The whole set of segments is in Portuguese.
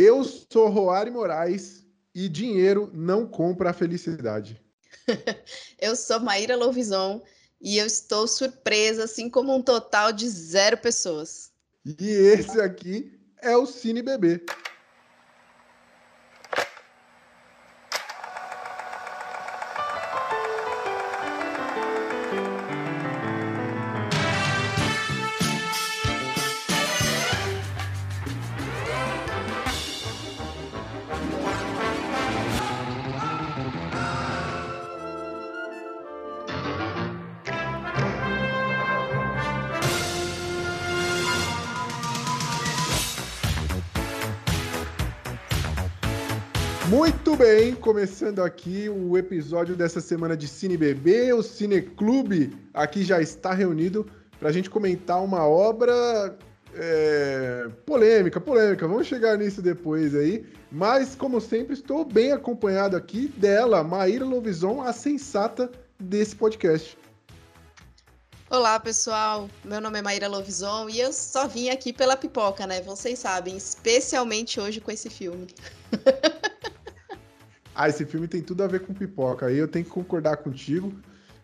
Eu sou Roari Moraes e dinheiro não compra a felicidade. eu sou Maíra Louvison e eu estou surpresa, assim como um total de zero pessoas. E esse aqui é o Cine Bebê. Começando aqui o episódio dessa semana de Cine Bebê, o Cine Clube aqui já está reunido para a gente comentar uma obra é, polêmica, polêmica. Vamos chegar nisso depois aí. Mas, como sempre, estou bem acompanhado aqui dela, Maíra Lovison, a sensata desse podcast. Olá, pessoal. Meu nome é Maíra Lovison e eu só vim aqui pela pipoca, né? Vocês sabem, especialmente hoje com esse filme. ah, esse filme tem tudo a ver com pipoca. Aí eu tenho que concordar contigo.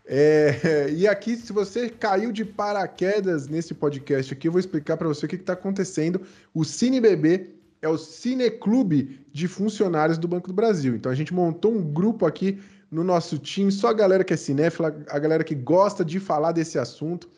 É, e aqui, se você caiu de paraquedas nesse podcast aqui, eu vou explicar para você o que está acontecendo. O Cine Bebê é o Cineclube de funcionários do Banco do Brasil. Então a gente montou um grupo aqui no nosso time, só a galera que é cinéfila, a galera que gosta de falar desse assunto.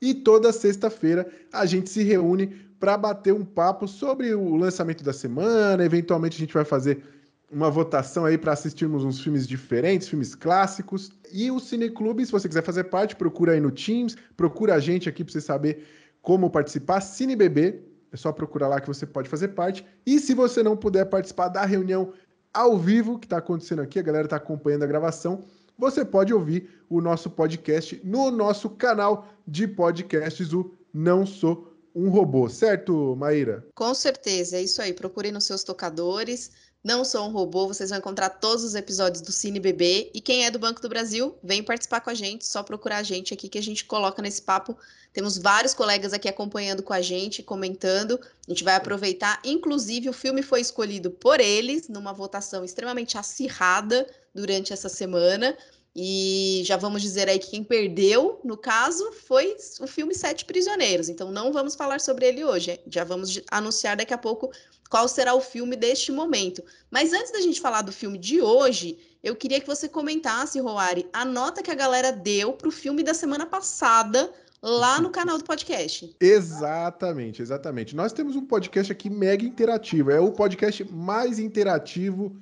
E toda sexta-feira a gente se reúne para bater um papo sobre o lançamento da semana. Eventualmente a gente vai fazer uma votação aí para assistirmos uns filmes diferentes, filmes clássicos. E o Cineclube, se você quiser fazer parte, procura aí no Teams, procura a gente aqui para você saber como participar. CineBB, é só procurar lá que você pode fazer parte. E se você não puder participar da reunião ao vivo que está acontecendo aqui, a galera está acompanhando a gravação, você pode ouvir o nosso podcast no nosso canal de podcasts, o Não Sou um Robô, certo, Maíra? Com certeza, é isso aí. Procure nos seus tocadores não Sou um Robô, vocês vão encontrar todos os episódios do Cine Bebê. E quem é do Banco do Brasil, vem participar com a gente, só procurar a gente aqui que a gente coloca nesse papo. Temos vários colegas aqui acompanhando com a gente, comentando. A gente vai aproveitar. Inclusive, o filme foi escolhido por eles, numa votação extremamente acirrada durante essa semana. E já vamos dizer aí que quem perdeu, no caso, foi o filme Sete Prisioneiros. Então não vamos falar sobre ele hoje. Já vamos anunciar daqui a pouco qual será o filme deste momento. Mas antes da gente falar do filme de hoje, eu queria que você comentasse, Roari, a nota que a galera deu para o filme da semana passada lá no canal do podcast. Exatamente, exatamente. Nós temos um podcast aqui mega interativo. É o podcast mais interativo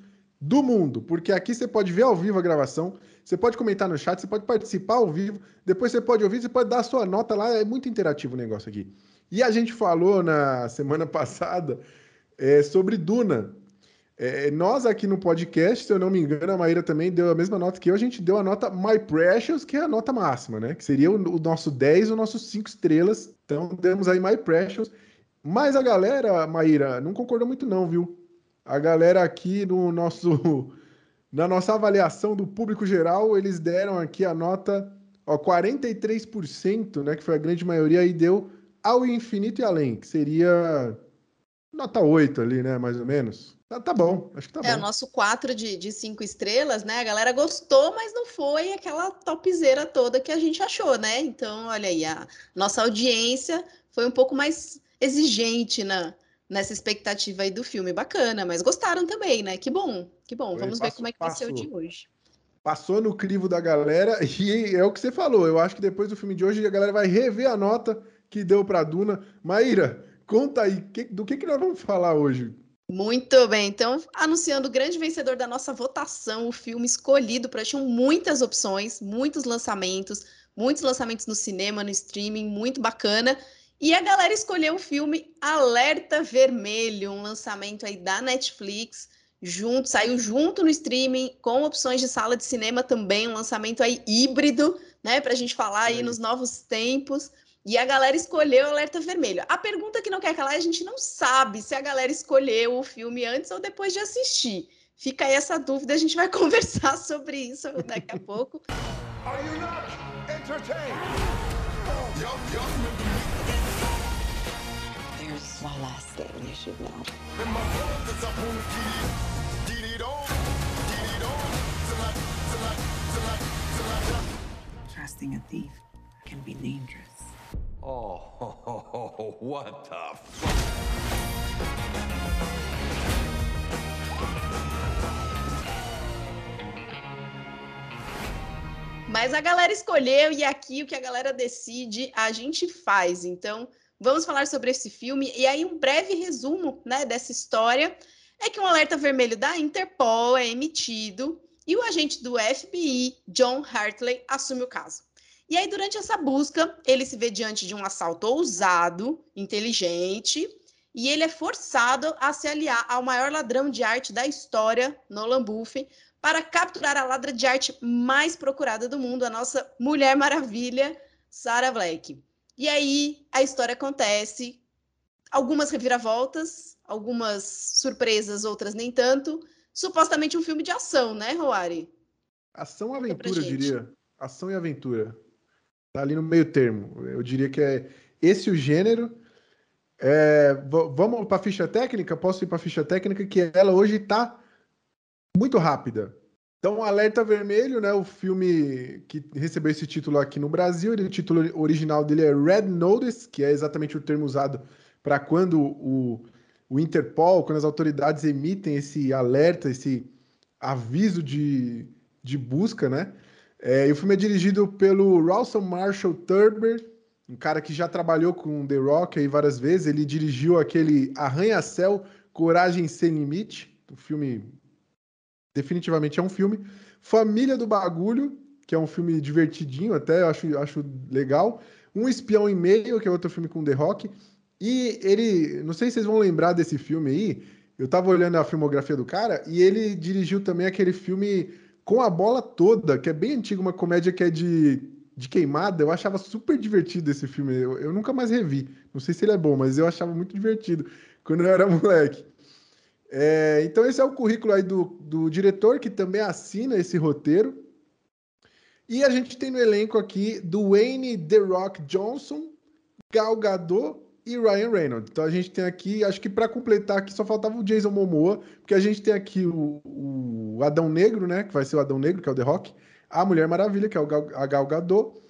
do mundo, porque aqui você pode ver ao vivo a gravação, você pode comentar no chat, você pode participar ao vivo, depois você pode ouvir, você pode dar a sua nota lá, é muito interativo o negócio aqui. E a gente falou na semana passada é, sobre Duna. É, nós aqui no podcast, se eu não me engano, a Maíra também deu a mesma nota que eu, a gente deu a nota My Precious, que é a nota máxima, né? Que seria o, o nosso 10, o nosso 5 estrelas. Então demos aí My Precious. Mas a galera, Maíra, não concordou muito não, viu? A galera aqui no nosso na nossa avaliação do público geral, eles deram aqui a nota ó, 43%, né, que foi a grande maioria, e deu ao infinito e além, que seria nota 8 ali, né, mais ou menos. Tá, tá bom, acho que tá é, bom. É, o nosso 4 de, de 5 estrelas, né, a galera gostou, mas não foi aquela topzera toda que a gente achou, né? Então, olha aí, a nossa audiência foi um pouco mais exigente na, nessa expectativa aí do filme. Bacana, mas gostaram também, né? Que bom, que bom. Vamos ver como é que vai ser o de hoje. Passou no crivo da galera e é o que você falou. Eu acho que depois do filme de hoje a galera vai rever a nota que deu para Duna. Maíra, conta aí, que, do que, que nós vamos falar hoje? Muito bem, então, anunciando o grande vencedor da nossa votação, o filme escolhido para tinham muitas opções, muitos lançamentos, muitos lançamentos no cinema, no streaming, muito bacana. E a galera escolheu o filme Alerta Vermelho, um lançamento aí da Netflix, junto, saiu junto no streaming, com opções de sala de cinema também, um lançamento aí híbrido, né, pra gente falar aí nos novos tempos. E a galera escolheu Alerta Vermelho. A pergunta que não quer calar, a gente não sabe se a galera escolheu o filme antes ou depois de assistir. Fica aí essa dúvida, a gente vai conversar sobre isso daqui a pouco. Are you not entertained? My last thing you should know. Trusting a thief can be dangerous. Oh, what the fuck? Mas a galera escolheu e aqui o que a galera decide, a gente faz. Então, vamos falar sobre esse filme. E aí, um breve resumo né, dessa história é que um alerta vermelho da Interpol é emitido e o agente do FBI, John Hartley, assume o caso. E aí, durante essa busca, ele se vê diante de um assalto ousado, inteligente, e ele é forçado a se aliar ao maior ladrão de arte da história, Nolan Buffy, para capturar a ladra de arte mais procurada do mundo, a nossa Mulher Maravilha, Sarah Black. E aí a história acontece, algumas reviravoltas, algumas surpresas, outras nem tanto. Supostamente um filme de ação, né, Roari? Ação e aventura, eu diria. Ação e aventura. Tá ali no meio termo. Eu diria que é esse o gênero. É, vamos para a ficha técnica? Posso ir para a ficha técnica, que ela hoje está muito rápida. Então, Alerta Vermelho, né, o filme que recebeu esse título aqui no Brasil, ele, o título original dele é Red Notice, que é exatamente o termo usado para quando o, o Interpol, quando as autoridades emitem esse alerta, esse aviso de, de busca, né? É, e o filme é dirigido pelo Rawson Marshall Turber, um cara que já trabalhou com The Rock aí várias vezes. Ele dirigiu aquele Arranha-Céu, Coragem Sem Limite, o filme definitivamente é um filme. Família do Bagulho, que é um filme divertidinho até, eu acho, acho legal. Um Espião e Meio, que é outro filme com The Rock. E ele, não sei se vocês vão lembrar desse filme aí, eu tava olhando a filmografia do cara, e ele dirigiu também aquele filme Com a Bola Toda, que é bem antigo, uma comédia que é de, de queimada. Eu achava super divertido esse filme, eu, eu nunca mais revi. Não sei se ele é bom, mas eu achava muito divertido quando eu era moleque. É, então, esse é o currículo aí do, do diretor, que também assina esse roteiro. E a gente tem no elenco aqui Dwayne The Rock Johnson, Gal Gadot e Ryan Reynolds. Então a gente tem aqui, acho que para completar aqui só faltava o Jason Momoa, porque a gente tem aqui o, o, Adão Negro, né, que vai ser o Adão Negro, que é o The Rock, a Mulher Maravilha, que é o Gal, a Gal Gadot,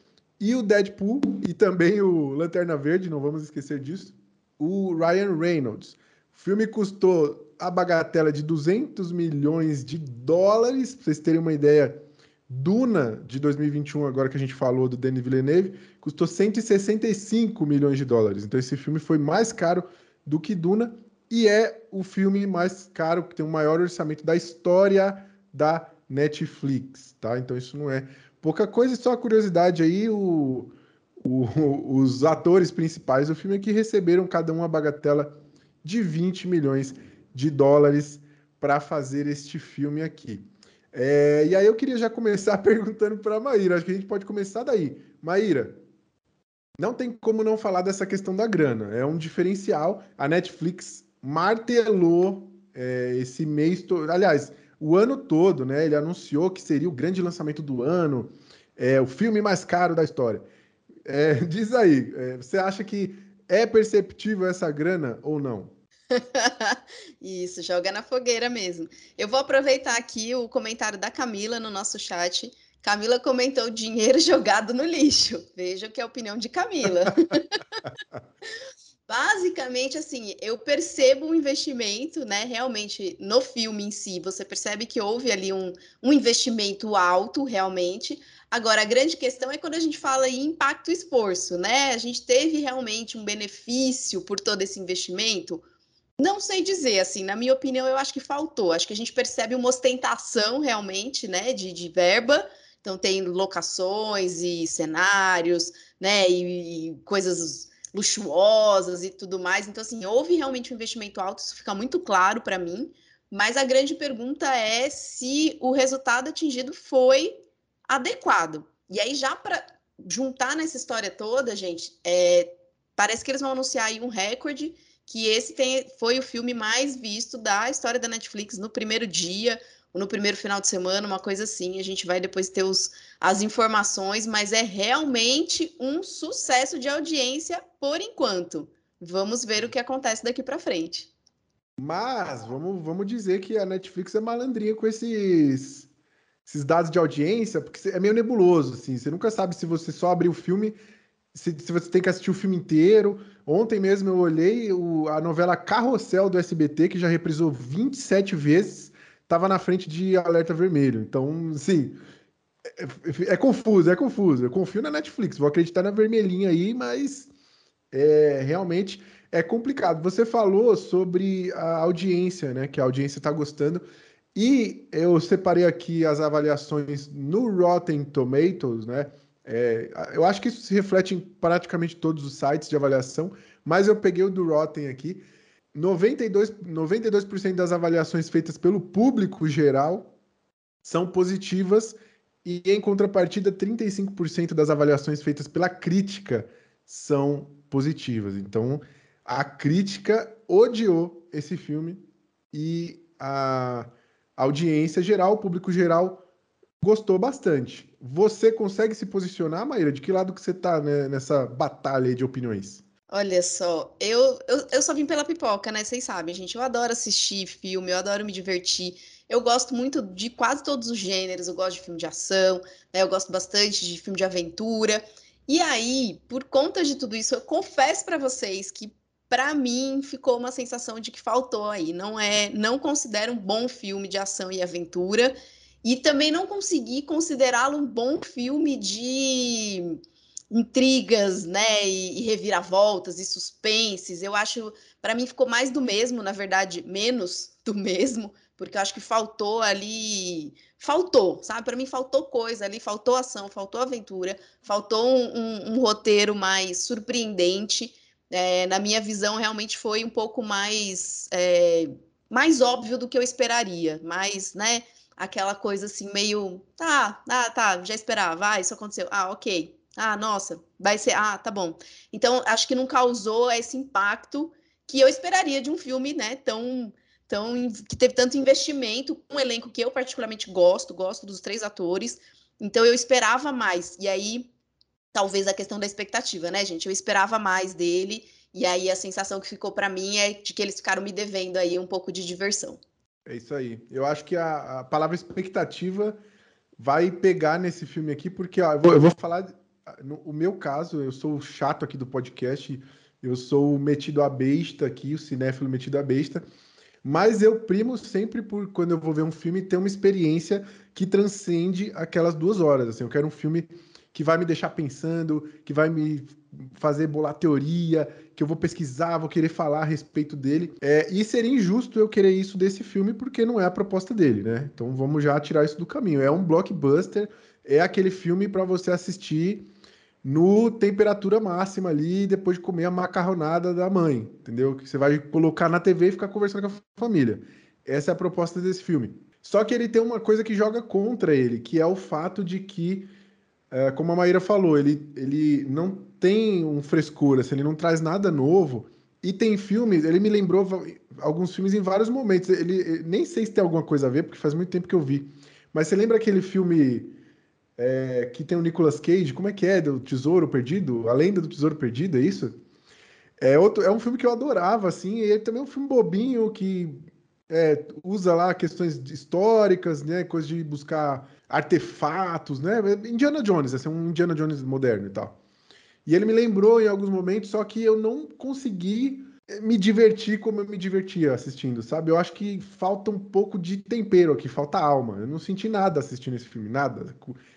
e o Deadpool, e também o Lanterna Verde, não vamos esquecer disso, o Ryan Reynolds. O filme custou a bagatela de 200 milhões de dólares, para vocês terem uma ideia. Duna de 2021, agora que a gente falou do Denis Villeneuve, custou 165 milhões de dólares. Então esse filme foi mais caro do que Duna e é o filme mais caro que tem o maior orçamento da história da Netflix, tá? Então isso não é pouca coisa, só curiosidade aí, o, o, os atores principais do filme aqui receberam cada um a bagatela de 20 milhões de dólares para fazer este filme aqui. É, e aí eu queria já começar perguntando para a Maíra, acho que a gente pode começar daí. Maíra, não tem como não falar dessa questão da grana, é um diferencial. A Netflix martelou é, esse mês todo, aliás, o ano todo, né? Ele anunciou que seria o grande lançamento do ano, é, o filme mais caro da história. É, diz aí, é, você acha que é perceptível essa grana ou não? Isso, joga na fogueira mesmo. Eu vou aproveitar aqui o comentário da Camila no nosso chat. Camila comentou dinheiro jogado no lixo. Veja que é a opinião de Camila. Basicamente, assim, eu percebo um investimento, né? Realmente, no filme em si, você percebe que houve ali um, um investimento alto, realmente. Agora, a grande questão é quando a gente fala em impacto esforço, né? A gente teve realmente um benefício por todo esse investimento não sei dizer, assim, na minha opinião, eu acho que faltou. Acho que a gente percebe uma ostentação realmente, né, de, de verba. Então, tem locações e cenários, né, e, e coisas luxuosas e tudo mais. Então, assim, houve realmente um investimento alto, isso fica muito claro para mim. Mas a grande pergunta é se o resultado atingido foi adequado. E aí, já para juntar nessa história toda, gente, é, parece que eles vão anunciar aí um recorde que esse tem, foi o filme mais visto da história da Netflix no primeiro dia, no primeiro final de semana, uma coisa assim. A gente vai depois ter os, as informações, mas é realmente um sucesso de audiência por enquanto. Vamos ver o que acontece daqui para frente. Mas vamos, vamos dizer que a Netflix é malandrinha com esses, esses dados de audiência, porque é meio nebuloso, assim. Você nunca sabe se você só abrir o filme, se, se você tem que assistir o filme inteiro. Ontem mesmo eu olhei o, a novela Carrossel do SBT, que já reprisou 27 vezes, estava na frente de Alerta Vermelho. Então, sim, é, é, é, confuso, é confuso. Eu confio na Netflix, vou acreditar na vermelhinha aí, mas é, realmente é complicado. Você falou sobre a audiência, né? Que a audiência está gostando. E eu separei aqui as avaliações no Rotten Tomatoes, né? É, eu acho que isso se reflete em praticamente todos os sites de avaliação, mas eu peguei o do Rotten aqui. 92%, 92 das avaliações feitas pelo público geral são positivas e, em contrapartida, 35% das avaliações feitas pela crítica são positivas. Então, a crítica odiou esse filme e a audiência geral, o público geral, gostou bastante. Você consegue se posicionar, Maíra? De que lado que você tá né, nessa batalha de opiniões? Olha só, eu, eu, eu só vim pela pipoca, né? Vocês sabem, gente. Eu adoro assistir filme, eu adoro me divertir. Eu gosto muito de quase todos os gêneros. Eu gosto de filme de ação, né? Eu gosto bastante de filme de aventura. E aí, por conta de tudo isso, eu confesso para vocês que para mim ficou uma sensação de que faltou aí. Não é, não considero um bom filme de ação e aventura e também não consegui considerá-lo um bom filme de intrigas, né, e, e reviravoltas e suspenses. Eu acho, para mim ficou mais do mesmo, na verdade, menos do mesmo, porque eu acho que faltou ali, faltou, sabe? Para mim faltou coisa ali, faltou ação, faltou aventura, faltou um, um, um roteiro mais surpreendente é, na minha visão, realmente foi um pouco mais, é, mais óbvio do que eu esperaria. Mas, né, aquela coisa assim, meio. Tá, ah, tá, já esperava, ah, isso aconteceu. Ah, ok. Ah, nossa, vai ser. Ah, tá bom. Então, acho que não causou esse impacto que eu esperaria de um filme, né, tão. Tão, que teve tanto investimento, um elenco que eu particularmente gosto, gosto dos três atores, então eu esperava mais. E aí talvez a questão da expectativa, né, gente? Eu esperava mais dele e aí a sensação que ficou para mim é de que eles ficaram me devendo aí um pouco de diversão. É isso aí. Eu acho que a, a palavra expectativa vai pegar nesse filme aqui, porque ó, eu, vou, eu vou falar no o meu caso, eu sou chato aqui do podcast, eu sou metido a besta aqui, o cinéfilo metido a besta. Mas eu primo sempre por quando eu vou ver um filme ter uma experiência que transcende aquelas duas horas. Assim, eu quero um filme que vai me deixar pensando, que vai me fazer bolar teoria, que eu vou pesquisar, vou querer falar a respeito dele. É, e seria injusto eu querer isso desse filme, porque não é a proposta dele, né? Então vamos já tirar isso do caminho. É um blockbuster, é aquele filme para você assistir no temperatura máxima ali, depois de comer a macarronada da mãe, entendeu? Que você vai colocar na TV e ficar conversando com a família. Essa é a proposta desse filme. Só que ele tem uma coisa que joga contra ele, que é o fato de que é, como a Maíra falou, ele, ele não tem um frescor, assim, ele não traz nada novo. E tem filmes, ele me lembrou alguns filmes em vários momentos. Ele, nem sei se tem alguma coisa a ver, porque faz muito tempo que eu vi. Mas você lembra aquele filme é, que tem o Nicolas Cage? Como é que é? Do Tesouro Perdido? A Lenda do Tesouro Perdido, é isso? É, outro, é um filme que eu adorava, assim, e ele também é um filme bobinho que é, usa lá questões históricas, né? Coisa de buscar artefatos, né? Indiana Jones, assim, um Indiana Jones moderno e tal. E ele me lembrou em alguns momentos, só que eu não consegui eh, me divertir como eu me divertia assistindo, sabe? Eu acho que falta um pouco de tempero aqui, falta alma. Eu não senti nada assistindo esse filme, nada.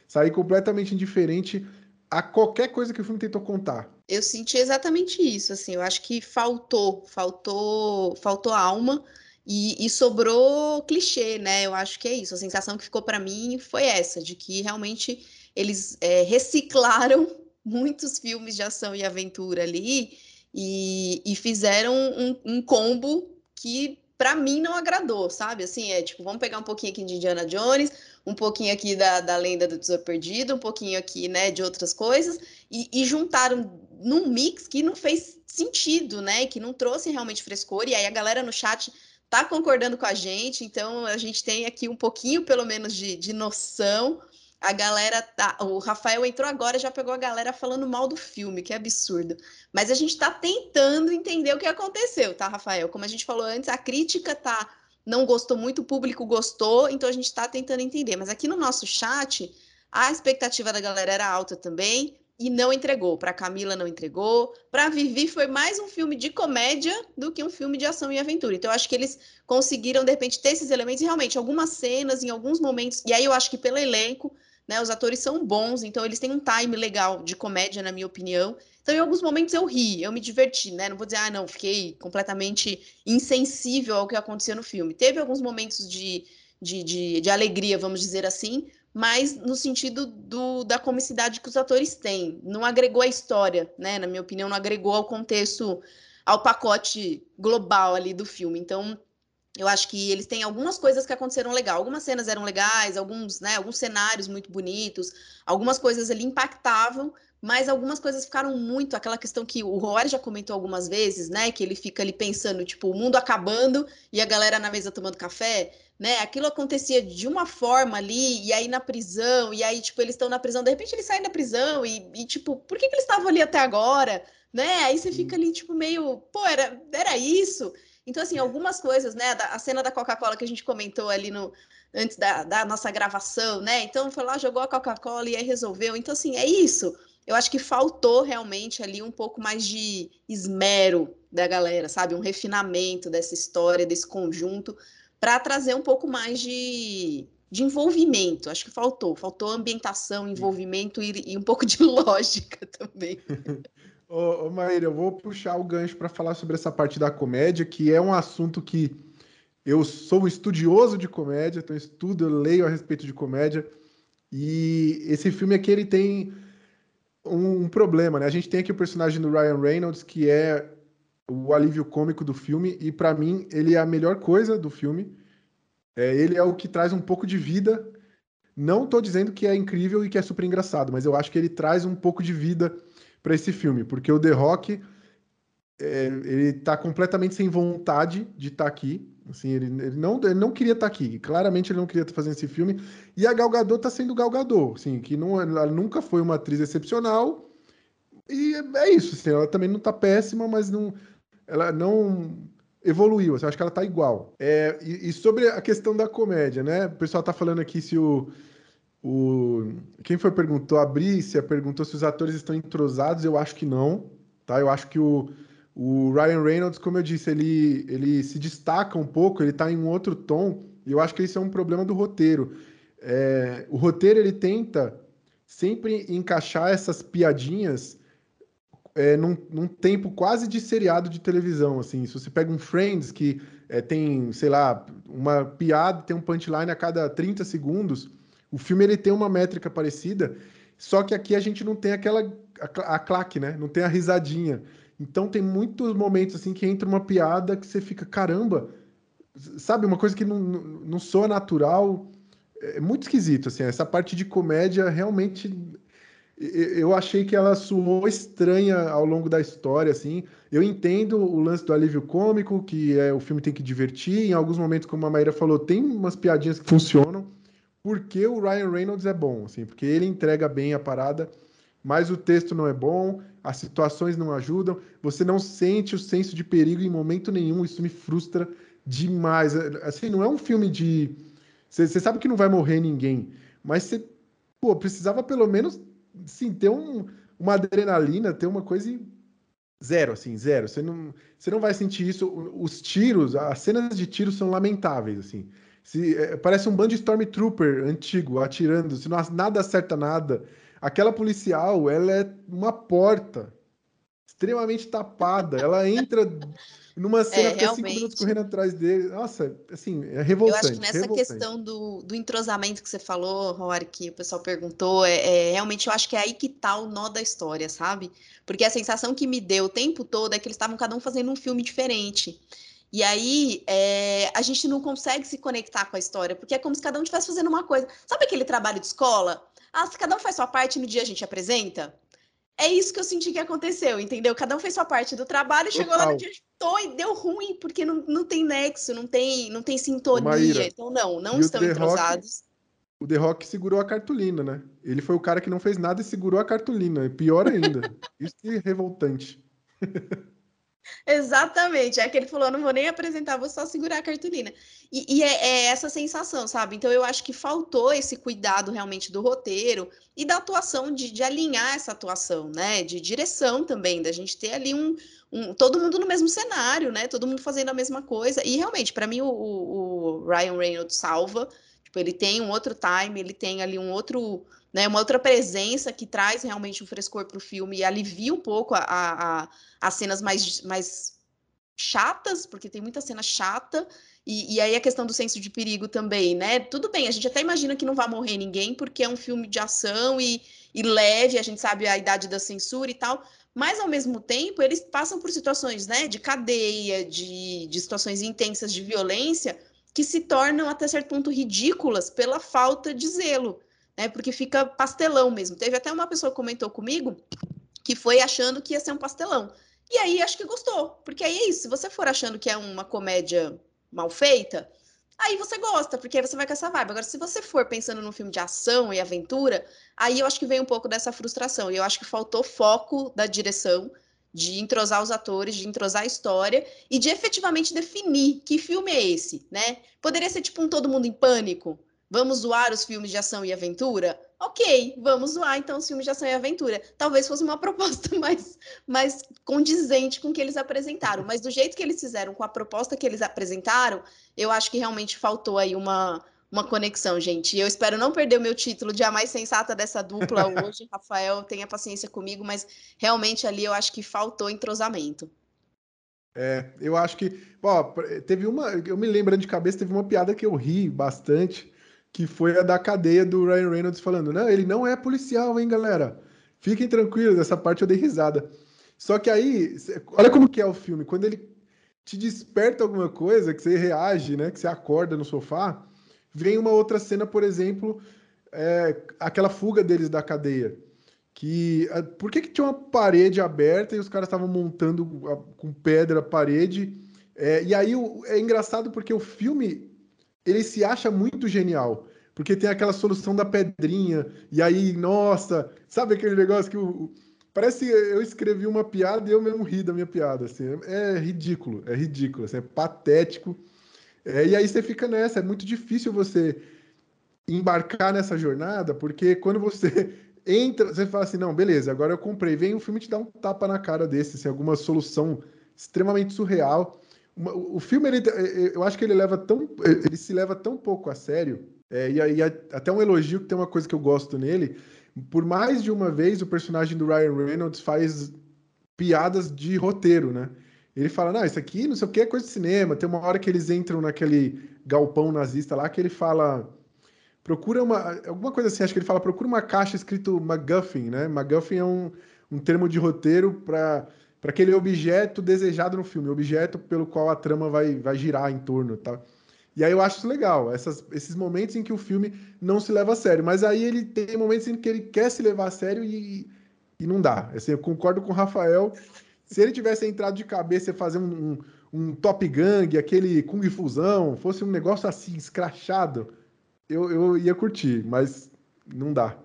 Saí completamente indiferente a qualquer coisa que o filme tentou contar. Eu senti exatamente isso, assim, eu acho que faltou, faltou, faltou alma. E, e, sobrou clichê, né? Eu acho que é isso. A sensação que ficou para mim foi essa, de que realmente eles é, reciclaram muitos filmes de ação e aventura ali e, e fizeram um, um, combo que para mim não agradou, sabe? Assim, é tipo, vamos pegar um pouquinho aqui de Indiana Jones, um pouquinho aqui da, da lenda do Tesouro Perdido, um pouquinho aqui, né, de outras coisas, e, e juntaram num mix que não fez sentido, né? Que não trouxe realmente frescor, e aí a galera no chat tá concordando com a gente, então a gente tem aqui um pouquinho, pelo menos, de, de noção a galera tá. O Rafael entrou agora e já pegou a galera falando mal do filme, que é absurdo. Mas a gente tá tentando entender o que aconteceu, tá, Rafael? Como a gente falou antes, a crítica tá. Não gostou muito, o público gostou, então a gente tá tentando entender. Mas aqui no nosso chat, a expectativa da galera era alta também e não entregou. Para Camila não entregou. Para Vivi foi mais um filme de comédia do que um filme de ação e aventura. Então eu acho que eles conseguiram de repente ter esses elementos e realmente algumas cenas em alguns momentos. E aí eu acho que pelo elenco, né, os atores são bons, então eles têm um time legal de comédia na minha opinião. Então em alguns momentos eu ri, eu me diverti, né? Não vou dizer ah, não, fiquei completamente insensível ao que acontecia no filme. Teve alguns momentos de de, de, de alegria, vamos dizer assim, mas no sentido do, da comicidade que os atores têm. Não agregou a história, né? Na minha opinião, não agregou ao contexto, ao pacote global ali do filme. Então, eu acho que eles têm algumas coisas que aconteceram legal. Algumas cenas eram legais, alguns, né, alguns cenários muito bonitos, algumas coisas ali impactavam, mas algumas coisas ficaram muito aquela questão que o Roar já comentou algumas vezes, né, que ele fica ali pensando, tipo, o mundo acabando e a galera na mesa tomando café né? Aquilo acontecia de uma forma ali, e aí na prisão, e aí, tipo, eles estão na prisão, de repente eles saem da prisão, e, e tipo, por que, que eles estavam ali até agora? Né? Aí você fica ali, tipo, meio, pô, era, era isso? Então, assim, algumas coisas, né? A cena da Coca-Cola que a gente comentou ali no, antes da, da nossa gravação, né? Então, foi lá, jogou a Coca-Cola e aí resolveu. Então, assim, é isso. Eu acho que faltou realmente ali um pouco mais de esmero da galera, sabe? Um refinamento dessa história, desse conjunto, para trazer um pouco mais de, de envolvimento. Acho que faltou. Faltou ambientação, envolvimento e, e um pouco de lógica também. ô, ô Maíra, eu vou puxar o gancho para falar sobre essa parte da comédia, que é um assunto que eu sou um estudioso de comédia, então estudo, eu leio a respeito de comédia. E esse filme aqui ele tem um, um problema, né? A gente tem aqui o personagem do Ryan Reynolds, que é o alívio cômico do filme, e para mim ele é a melhor coisa do filme. É, ele é o que traz um pouco de vida. Não estou dizendo que é incrível e que é super engraçado, mas eu acho que ele traz um pouco de vida para esse filme, porque o The Rock é, ele tá completamente sem vontade de estar tá aqui. Assim, ele, ele, não, ele não queria estar tá aqui. Claramente ele não queria estar tá fazendo esse filme. E a Gal Gadot tá sendo Gal Gadot, assim, que não, ela nunca foi uma atriz excepcional. E é isso, assim, ela também não tá péssima, mas não, ela não evoluiu, assim, eu acho que ela tá igual. É, e, e, sobre a questão da comédia, né? O pessoal tá falando aqui se o. o quem foi perguntou? A Brícia perguntou se os atores estão entrosados. Eu acho que não, tá? Eu acho que o, o Ryan Reynolds, como eu disse, ele, ele se destaca um pouco, ele tá em um outro tom, e eu acho que isso é um problema do roteiro. É, o roteiro ele tenta sempre encaixar essas piadinhas é, num, num, tempo quase de seriado de televisão, assim. Se você pega um Friends que é, tem, sei lá, uma piada, tem um punchline a cada 30 segundos, o filme ele tem uma métrica parecida, só que aqui a gente não tem aquela a, a claque, né? Não tem a risadinha. Então tem muitos momentos assim que entra uma piada que você fica, caramba, sabe, uma coisa que não, não, não soa natural. É muito esquisito, assim, essa parte de comédia realmente eu achei que ela soou estranha ao longo da história, assim. Eu entendo o lance do alívio cômico, que é o filme tem que divertir. Em alguns momentos, como a Maíra falou, tem umas piadinhas que funcionam, porque o Ryan Reynolds é bom, assim, porque ele entrega bem a parada, mas o texto não é bom, as situações não ajudam, você não sente o senso de perigo em momento nenhum, isso me frustra demais. Assim, não é um filme de. Você sabe que não vai morrer ninguém, mas você, pô, precisava pelo menos sim, ter um, uma adrenalina, ter uma coisa zero, assim, zero. Você não, você não vai sentir isso. Os tiros, as cenas de tiros são lamentáveis, assim. Se, é, parece um bando de Stormtrooper antigo atirando, se não, nada acerta nada. Aquela policial, ela é uma porta extremamente tapada. Ela entra numa cena, é, fica cinco minutos correndo atrás dele. Nossa, assim, é revoltante. Eu acho que nessa revoltante. questão do, do entrosamento que você falou, Rory, que o pessoal perguntou, é, é, realmente eu acho que é aí que tá o nó da história, sabe? Porque a sensação que me deu o tempo todo é que eles estavam cada um fazendo um filme diferente. E aí é, a gente não consegue se conectar com a história, porque é como se cada um estivesse fazendo uma coisa. Sabe aquele trabalho de escola? Ah, se cada um faz sua parte no dia a gente apresenta? É isso que eu senti que aconteceu, entendeu? Cada um fez sua parte do trabalho, chegou Total. lá no dia e deu ruim, porque não, não tem nexo, não tem, não tem sintonia. Maíra, então, não, não estão entrosados. o The Rock segurou a cartolina, né? Ele foi o cara que não fez nada e segurou a cartolina. É pior ainda. Isso é revoltante. Exatamente. É que ele falou: não vou nem apresentar, vou só segurar a cartolina. E, e é, é, essa sensação, sabe? Então eu acho que faltou esse cuidado realmente do roteiro e da atuação, de, de alinhar essa atuação, né? De direção também, da gente ter ali um, um, todo mundo no mesmo cenário, né? Todo mundo fazendo a mesma coisa. E realmente, para mim, o, o, Ryan Reynolds salva. Tipo, ele tem um outro time, ele tem ali um outro, né? Uma outra presença que traz realmente um frescor para o filme e alivia um pouco a, a, as cenas mais, mais chatas, porque tem muita cena chata. E, e, aí a questão do senso de perigo também, né? Tudo bem, a gente até imagina que não vai morrer ninguém, porque é um filme de ação e, e leve, a gente sabe a idade da censura e tal, mas ao mesmo tempo eles passam por situações né, de cadeia, de, de situações intensas de violência que se tornam até certo ponto ridículas pela falta de zelo, né? Porque fica pastelão mesmo. Teve até uma pessoa que comentou comigo que foi achando que ia ser um pastelão. E aí acho que gostou, porque aí é isso. Se você for achando que é uma comédia mal feita, aí você gosta, porque aí você vai com essa vibe. Agora, se você for pensando num filme de ação e aventura, aí eu acho que vem um pouco dessa frustração. E eu acho que faltou foco da direção de entrosar os atores, de entrosar a história e de efetivamente definir que filme é esse, né? Poderia ser tipo um Todo Mundo em Pânico. Vamos zoar os filmes de ação e aventura? Ok, vamos zoar então os filmes de ação e aventura. Talvez fosse uma proposta mais, mais condizente com o que eles apresentaram, mas do jeito que eles fizeram, com a proposta que eles apresentaram, eu acho que realmente faltou aí uma, uma conexão, gente. Eu espero não perder o meu título de a mais sensata dessa dupla hoje. Rafael, tenha paciência comigo, mas realmente ali eu acho que faltou entrosamento. É, eu acho que. Ó, teve uma. Eu me lembrando de cabeça, teve uma piada que eu ri bastante que foi a da cadeia do Ryan Reynolds falando: não, ele não é policial, hein, galera? Fiquem tranquilos, essa parte eu dei risada. Só que aí, olha como que é o filme, quando ele te desperta alguma coisa, que você reage, né, que você acorda no sofá, vem uma outra cena, por exemplo, é, aquela fuga deles da cadeia. Que, por que, que tinha uma parede aberta e os caras estavam montando com pedra a parede? É, e aí é engraçado porque o filme ele se acha muito genial. Porque tem aquela solução da pedrinha, e aí, nossa, sabe aquele negócio que o. Parece que eu escrevi uma piada e eu mesmo ri da minha piada. Assim, é, ridículo, é ridículo, assim, é patético. É, e aí você fica nessa, é muito difícil você embarcar nessa jornada, porque quando você entra, você fala assim, não, beleza, agora eu comprei, vem o filme te dá um tapa na cara desse, assim, alguma solução extremamente surreal o filme, ele, é, é, eu acho que ele leva tão. Ele se leva tão pouco a sério. É, e aí, até um elogio que tem uma coisa que eu gosto nele. Por mais de uma vez, o personagem do Ryan Reynolds faz piadas de roteiro, né? Ele fala, não, isso aqui não sei o que é coisa de cinema. Tem uma hora que eles entram naquele galpão nazista lá que ele fala. Procura uma. Alguma coisa assim, acho que ele fala, procura uma caixa escrito MacGuffin, né? MacGuffin é um, um termo de roteiro para para aquele objeto desejado no filme, objeto pelo qual a trama vai, vai girar em torno, tá? E aí eu acho isso legal, essas, esses momentos em que o filme não se leva a sério, mas aí ele tem momentos em que ele quer se levar a sério e, e não dá. Assim, eu concordo com o Rafael. Se ele tivesse entrado de cabeça e fazer um, um, um, Top Gang, aquele Kung Fusão, fosse um negócio assim, escrachado, eu, eu ia curtir, mas não dá.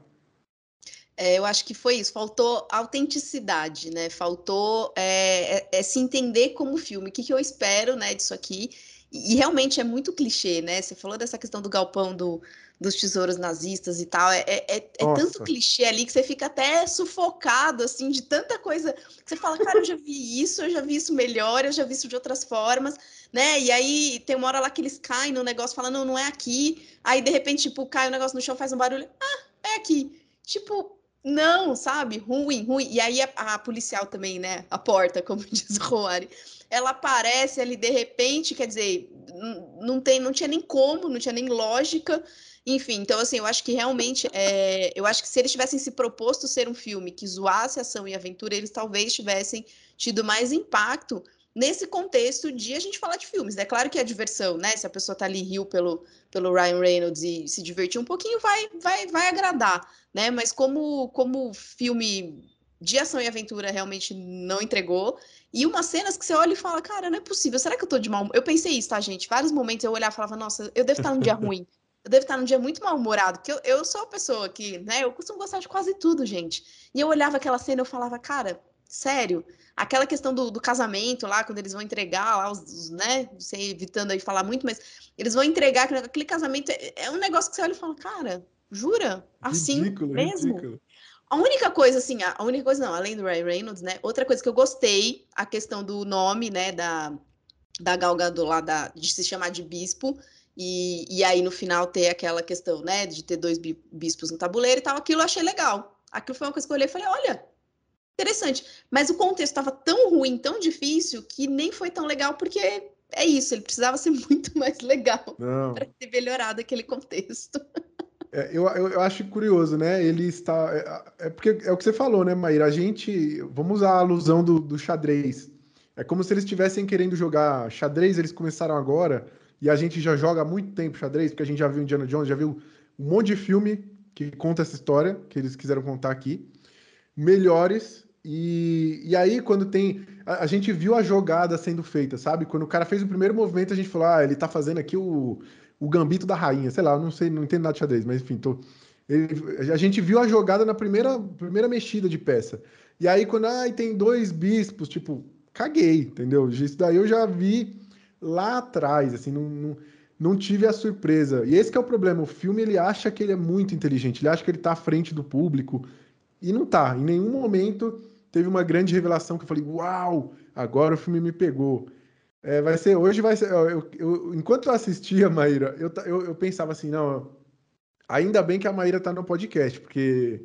É, eu acho que foi isso, faltou autenticidade, né? Faltou é, é, é se entender como filme. O que, que eu espero, né, disso aqui? E, e, realmente é muito clichê, né? Você falou dessa questão do galpão do, dos tesouros nazistas e tal. É, é, é, é tanto clichê ali que você fica até sufocado, assim, de tanta coisa. Que você fala, cara, eu já vi isso, eu já vi isso melhor, eu já vi isso de outras formas, né? E aí tem uma hora lá que eles caem no negócio, falando, não, não é aqui. Aí, de repente, tipo, cai o negócio no chão, faz um barulho. Ah, é aqui. Tipo, não, sabe? Ruim, ruim. E aí a, a, policial também, né? A porta, como diz o Roari. Ela aparece ali de repente, quer dizer, não, tem, não tinha nem como, não tinha nem lógica. Enfim, então assim, eu acho que realmente, é, eu acho que se eles tivessem se proposto ser um filme que zoasse ação e aventura, eles talvez tivessem tido mais impacto nesse contexto de a gente falar de filmes. É claro que a diversão, né? Se a pessoa tá ali riu pelo, pelo Ryan Reynolds e se divertir um pouquinho, vai, vai, vai agradar, né? Mas como, como filme de ação e aventura realmente não entregou. E umas cenas que você olha e fala, cara, não é possível, será que eu tô de mal? Eu pensei isso, tá, gente? Vários momentos eu olhava e falava, nossa, eu devo estar num dia ruim. eu devo estar num dia muito mal-humorado, porque eu, eu sou uma pessoa que, né, eu costumo gostar de quase tudo, gente. E eu olhava aquela cena e eu falava, cara, sério, aquela questão do, do, casamento lá, quando eles vão entregar lá, os, os né, sei, evitando aí falar muito, mas eles vão entregar aquele, aquele casamento, é, é, um negócio que você olha e fala, cara, jura? Assim ridículo, mesmo? Ridículo. A única coisa, assim, a única coisa não, além do Ray Reynolds, né, outra coisa que eu gostei, a questão do nome, né, da, da Galgado lá, da, de se chamar de bispo, e, e aí no final ter aquela questão, né, de ter dois bispos no tabuleiro e tal, aquilo eu achei legal. Aquilo foi uma coisa que eu olhei e falei, olha, interessante. Mas o contexto estava tão ruim, tão difícil, que nem foi tão legal, porque é isso, ele precisava ser muito mais legal para ter melhorado aquele contexto. É, eu, eu, acho curioso, né? Ele está. É, é, porque é o que você falou, né, Maíra? A gente. Vamos usar a alusão do, do xadrez. É como se eles estivessem querendo jogar xadrez, eles começaram agora, e a gente já joga há muito tempo xadrez, porque a gente já viu Indiana Jones, já viu um monte de filme que conta essa história, que eles quiseram contar aqui. Melhores. E, e aí, quando tem. A, a, gente viu a jogada sendo feita, sabe? Quando o cara fez o primeiro movimento, a gente falou: ah, ele tá fazendo aqui o, o gambito da rainha. Sei lá, não sei, não entendo nada de xadrez, mas enfim, tô. Ele, a gente viu a jogada na primeira, primeira mexida de peça. E aí, quando ah, tem dois bispos, tipo, caguei, entendeu? Isso daí eu já vi lá atrás, assim, não, não, não, tive a surpresa. E esse é o problema, o filme ele acha que ele é muito inteligente, ele acha que ele tá à frente do público, e não tá. Em nenhum momento teve uma grande revelação que eu falei, uau, agora o filme me pegou. É, vai ser, hoje vai ser, eu, eu, enquanto eu assistia, Maíra, eu, eu, eu pensava assim, não, ainda bem que a Maíra tá no podcast, porque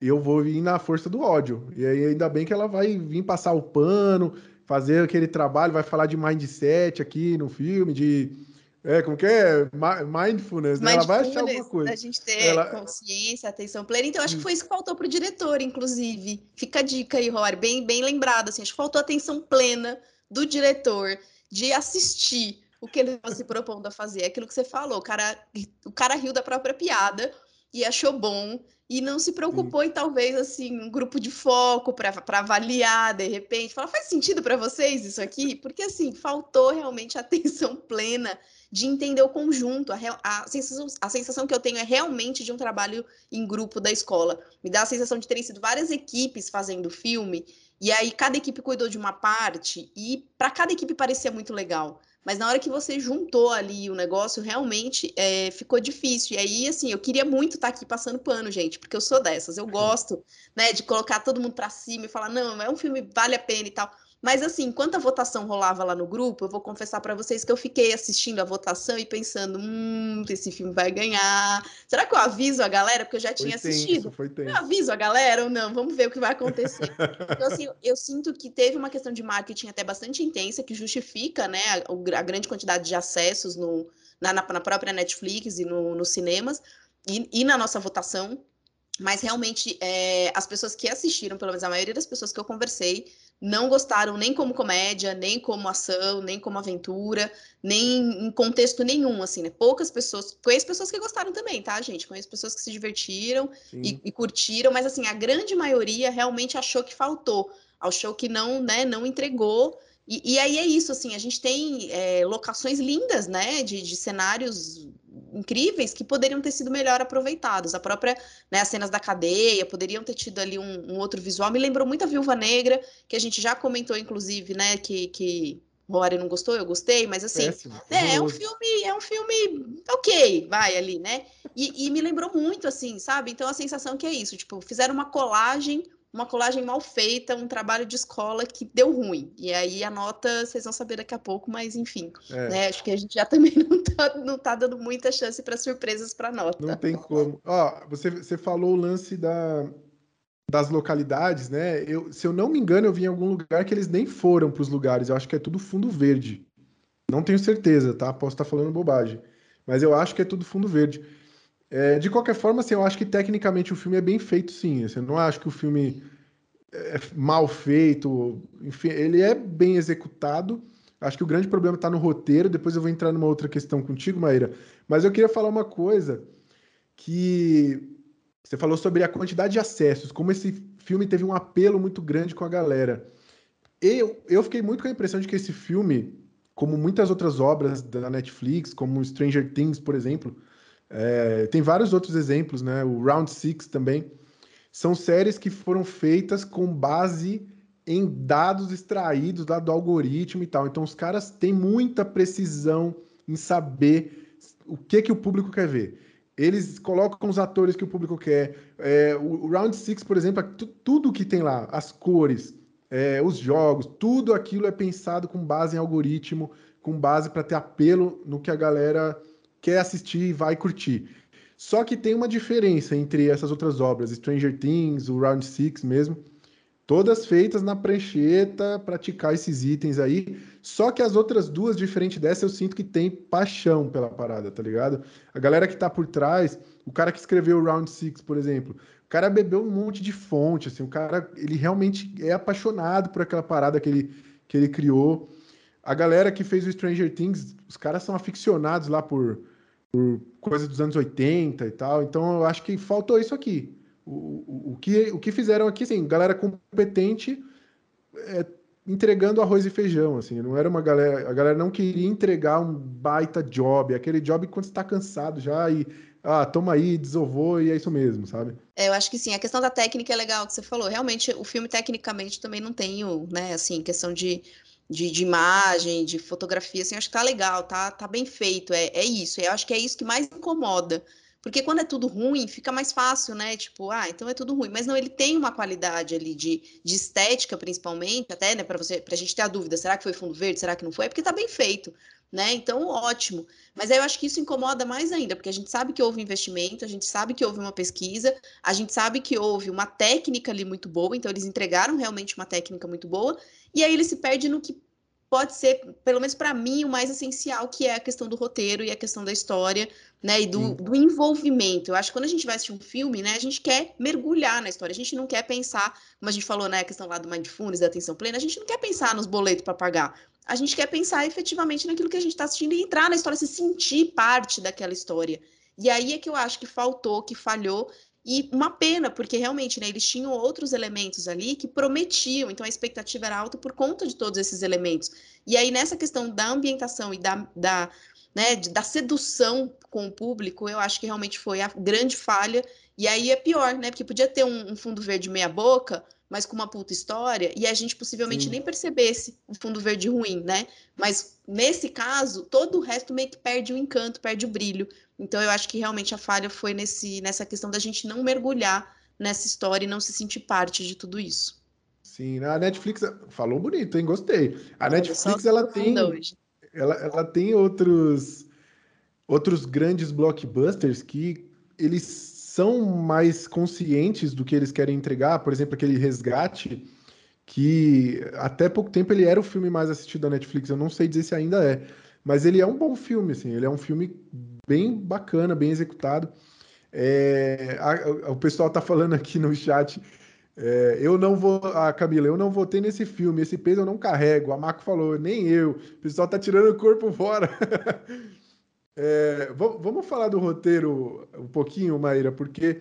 eu vou vir na força do ódio. E aí ainda bem que ela vai vir passar o pano, fazer aquele trabalho, vai falar de mindset aqui no filme, de é, como que é? Mindfulness, né? Ela vai achar alguma coisa. A gente ter ela... consciência, atenção plena. Então, acho que foi isso que faltou para o diretor, inclusive. Fica a dica aí, Rory, bem, bem lembrado. Assim, acho que faltou atenção plena do diretor de assistir o que ele estava se propondo a fazer. É aquilo que você falou. O cara, o cara riu da própria piada e achou bom e não se preocupou Sim. em talvez assim um grupo de foco para avaliar de repente falar faz sentido para vocês isso aqui? Porque assim faltou realmente atenção plena de entender o conjunto. A, a, sensação, a sensação que eu tenho é realmente de um trabalho em grupo da escola. Me dá a sensação de terem sido várias equipes fazendo o filme e aí cada equipe cuidou de uma parte e para cada equipe parecia muito legal mas na hora que você juntou ali o negócio, realmente é, ficou difícil. E aí, assim, eu queria muito estar tá aqui passando pano, gente, porque eu sou dessas. Eu gosto, né, de colocar todo mundo para cima e falar, não, é um filme, vale a pena e tal. Mas assim, enquanto a votação rolava lá no grupo, eu vou confessar para vocês que eu fiquei assistindo a votação e pensando, hum, esse filme vai ganhar. Será que eu aviso a galera? Porque eu já tinha foi assistido. Tenso, tenso. Eu aviso a galera ou não? Vamos ver o que vai acontecer. então, assim, eu sinto que teve uma questão de marketing até bastante intensa, que justifica, né, a, a grande quantidade de acessos no, na, na, própria Netflix e no, nos cinemas, e, e na nossa votação. Mas realmente, é, as pessoas que assistiram, pelo menos a maioria das pessoas que eu conversei, não gostaram nem como comédia, nem como ação, nem como aventura, nem em contexto nenhum, assim, né? Poucas pessoas, conheço pessoas que gostaram também, tá, gente? Conheço pessoas que se divertiram e, e, curtiram, mas assim, a grande maioria realmente achou que faltou, achou que não, né, não entregou. E, e aí é isso, assim, a gente tem é, locações lindas, né, de, de cenários incríveis que poderiam ter sido melhor aproveitados. A própria, né, as cenas da cadeia poderiam ter tido ali um, um, outro visual. Me lembrou muito a Viúva Negra, que a gente já comentou, inclusive, né, que, que Rory não gostou, eu gostei, mas assim, né, é um filme, é um filme ok, vai ali, né? E, e me lembrou muito, assim, sabe? Então a sensação que é isso, tipo, fizeram uma colagem uma colagem mal feita, um trabalho de escola que deu ruim. E aí a nota vocês vão saber daqui a pouco, mas enfim. É. Né? Acho que a gente já também não tá, não tá dando muita chance para surpresas para nota. Não tem como. Ó, você, você falou o lance da, das localidades, né? Eu, se eu não me engano, eu vi em algum lugar que eles nem foram para os lugares. Eu acho que é tudo fundo verde. Não tenho certeza, tá? Posso estar falando bobagem. Mas eu acho que é tudo fundo verde. É, de qualquer forma, assim, eu acho que tecnicamente o filme é bem feito, sim. Assim, eu não acho que o filme é mal feito. Enfim, ele é bem executado. Acho que o grande problema está no roteiro. Depois eu vou entrar numa outra questão contigo, Maíra. Mas eu queria falar uma coisa que você falou sobre a quantidade de acessos, como esse filme teve um apelo muito grande com a galera. Eu, eu fiquei muito com a impressão de que esse filme, como muitas outras obras da Netflix, como Stranger Things, por exemplo, É, tem vários outros exemplos, né? O Round Six também. São séries que foram feitas com base em dados extraídos lá do algoritmo e tal. Então os caras têm muita precisão em saber o que que o público quer ver. Eles colocam os atores que o público quer. É, o, Round Six, por exemplo, é tudo que tem lá, as cores, é, os jogos, tudo aquilo é pensado com base em algoritmo, com base para ter apelo no que a galera quer assistir e vai curtir. Só que tem uma diferença entre essas outras obras, Stranger Things, o Round Six mesmo, todas feitas na prancheta, praticar esses itens aí. Só que as outras duas, diferente dessa, eu sinto que tem paixão pela parada, tá ligado? A galera que tá por trás, o cara que escreveu o Round Six, por exemplo, o cara bebeu um monte de fonte, assim, o cara, ele realmente é apaixonado por aquela parada que ele, que ele criou. A galera que fez o Stranger Things, os caras são aficionados lá por, por coisa dos anos 80 e tal. Então eu acho que faltou isso aqui. O, o, o, que, o que fizeram aqui, assim, galera competente é, entregando arroz e feijão, assim, não era uma galera, a galera não queria entregar um baita job, aquele job quando você tá cansado já e ah, toma aí, desovou e é isso mesmo, sabe? É, eu acho que sim. A questão da técnica é legal que você falou. Realmente, o filme tecnicamente também não tem, o, né, assim, questão de de, de, imagem, de fotografia, assim, acho que tá legal, tá, tá bem feito, é, é isso, eu acho que é isso que mais incomoda, porque quando é tudo ruim, fica mais fácil, né, tipo, ah, então é tudo ruim, mas não, ele tem uma qualidade ali de, de estética, principalmente, até, né, para você, pra gente ter a dúvida, será que foi fundo verde, será que não foi, é porque tá bem feito, né, então ótimo, mas aí eu acho que isso incomoda mais ainda, porque a gente sabe que houve investimento, a gente sabe que houve uma pesquisa, a gente sabe que houve uma técnica ali muito boa, então eles entregaram realmente uma técnica muito boa, e aí ele se perde no que pode ser, pelo menos para mim, o mais essencial, que é a questão do roteiro e a questão da história, né, e do, do, envolvimento. Eu acho que quando a gente vai assistir um filme, né, a gente quer mergulhar na história, a gente não quer pensar, como a gente falou, né, a questão lá do mindfulness, da atenção plena, a gente não quer pensar nos boletos para pagar, a gente quer pensar efetivamente naquilo que a gente está assistindo e entrar na história, se sentir parte daquela história. E aí é que eu acho que faltou, que falhou, e uma pena, porque realmente, né, eles tinham outros elementos ali que prometiam, então a expectativa era alta por conta de todos esses elementos. E aí, nessa questão da ambientação e da, da, né, da sedução com o público, eu acho que realmente foi a grande falha. E aí é pior, né? Porque podia ter um, um fundo verde meia-boca, mas com uma puta história, e a gente possivelmente nem percebesse o fundo verde ruim, né? Mas nesse caso, todo o resto meio que perde o encanto, perde o brilho. Então eu acho que realmente a falha foi nesse, nessa questão da gente não mergulhar nessa história e não se sentir parte de tudo isso. Sim, a Netflix falou bonito, hein? Gostei. A Netflix ela tem ela, ela tem outros outros grandes blockbusters que eles são mais conscientes do que eles querem entregar, por exemplo, aquele Resgate, que até pouco tempo ele era o filme mais assistido da Netflix, eu não sei dizer se ainda é, mas ele é um bom filme, assim, ele é um filme bem bacana, bem executado. É, a, a, o pessoal tá falando aqui no chat. É, eu não vou, a Camila, eu não votei nesse filme, esse peso eu não carrego. A Marco falou, nem eu. O pessoal tá tirando o corpo fora. é, vamos falar do roteiro um pouquinho, Maíra, porque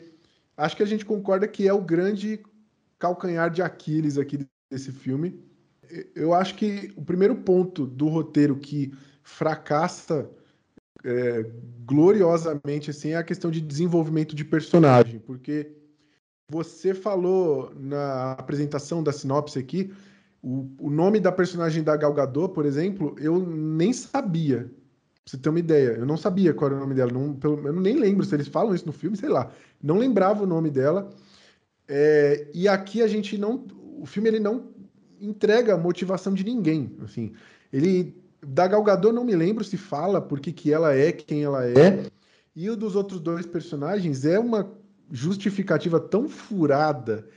acho que a gente concorda que é o grande calcanhar de Aquiles aqui desse filme. Eu acho que o primeiro ponto do roteiro que fracassa é, gloriosamente assim é a questão de desenvolvimento de personagem, porque você falou na apresentação da sinopse aqui o, o nome da personagem da Gal Gadot, por exemplo, eu nem sabia. Pra você ter uma ideia, eu não sabia qual era o nome dela. Não, pelo, eu nem lembro se eles falam isso no filme, sei lá. Não lembrava o nome dela. É, e aqui a gente não. O filme ele não entrega motivação de ninguém. Assim, ele da Gal Gadot não me lembro se fala por que, que ela é quem ela é. E o dos outros dois personagens é uma justificativa tão furada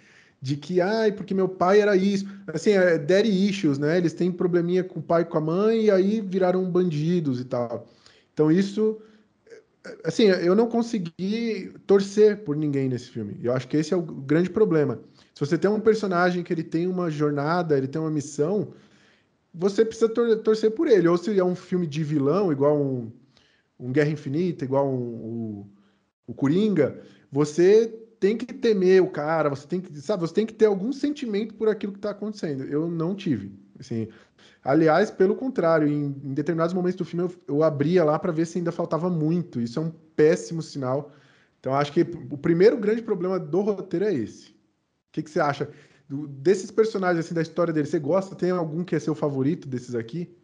de que, ai, porque meu pai era isso. Assim, é daddy issues, né? Eles têm probleminha com o pai e com a mãe e aí viraram bandidos e tal. Então isso, assim, eu não consegui torcer por ninguém nesse filme. Eu acho que esse é o grande problema. Se você tem um personagem que ele tem uma jornada, ele tem uma missão, você precisa tor torcer por ele. Ou se é um filme de vilão, igual um, um Guerra Infinita, igual um, um, o Coringa, você tem que temer o cara, você tem que, sabe, você tem que ter algum sentimento por aquilo que está acontecendo. Eu não tive. Assim, aliás, pelo contrário, em, em determinados momentos do filme eu, eu abria lá para ver se ainda faltava muito. Isso é um péssimo sinal. Então, acho que o primeiro grande problema do roteiro é esse. O que, que você acha? Do, desses personagens, assim, da história dele, você gosta? Tem algum que é seu favorito desses aqui?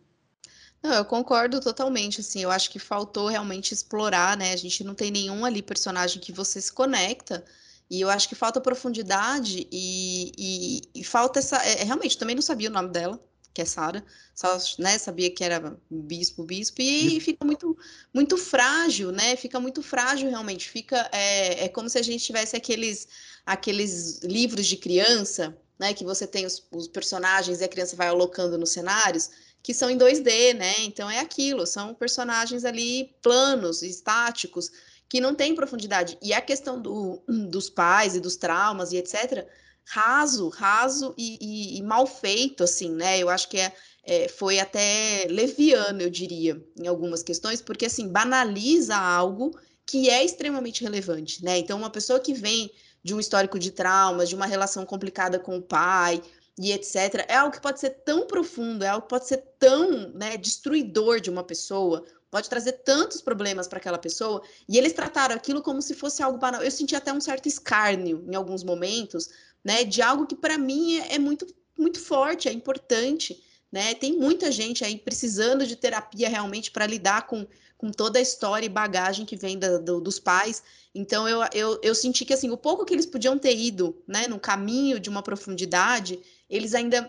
Não, eu concordo totalmente, assim, eu acho que faltou realmente explorar, né? A gente não tem nenhum ali personagem que você se conecta, e eu acho que falta profundidade e, e, e falta essa. É, é realmente, também não sabia o nome dela, que é Sara, só né, sabia que era bispo, bispo, e, e fica muito, muito frágil, né? Fica muito frágil realmente. Fica é, é como se a gente tivesse aqueles, aqueles livros de criança, né? Que você tem os, os personagens e a criança vai alocando nos cenários que são em 2D, né? Então é aquilo, são personagens ali planos, estáticos, que não têm profundidade. E a questão do, dos pais e dos traumas e etc., raso, raso e, e, e mal feito, assim, né? Eu acho que é, é, foi até leviano, eu diria, em algumas questões, porque assim, banaliza algo que é extremamente relevante, né? Então, uma pessoa que vem de um histórico de traumas, de uma relação complicada com o pai, e etc. É algo que pode ser tão profundo, é algo que pode ser tão né, destruidor de uma pessoa, pode trazer tantos problemas para aquela pessoa, e eles trataram aquilo como se fosse algo banal. Eu senti até um certo escárnio em alguns momentos, né, de algo que para mim é, é, muito, muito forte, é importante. Né? Tem muita gente aí precisando de terapia realmente para lidar com, com toda a história e bagagem que vem da, do, dos pais. Então eu, eu, eu senti que assim, o pouco que eles podiam ter ido né, no caminho de uma profundidade, eles ainda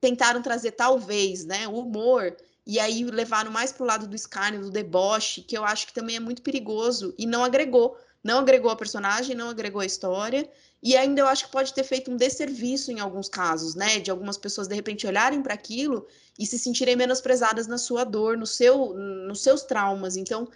tentaram trazer talvez, né, o humor e aí levaram mais para o lado do escárnio, do deboche, que eu acho que também é muito perigoso e não agregou, não agregou a personagem, não agregou a história e ainda eu acho que pode ter feito um desserviço em alguns casos, né, de algumas pessoas de repente olharem para aquilo e se sentirem menosprezadas na sua dor, no seu, nos seus traumas. Então,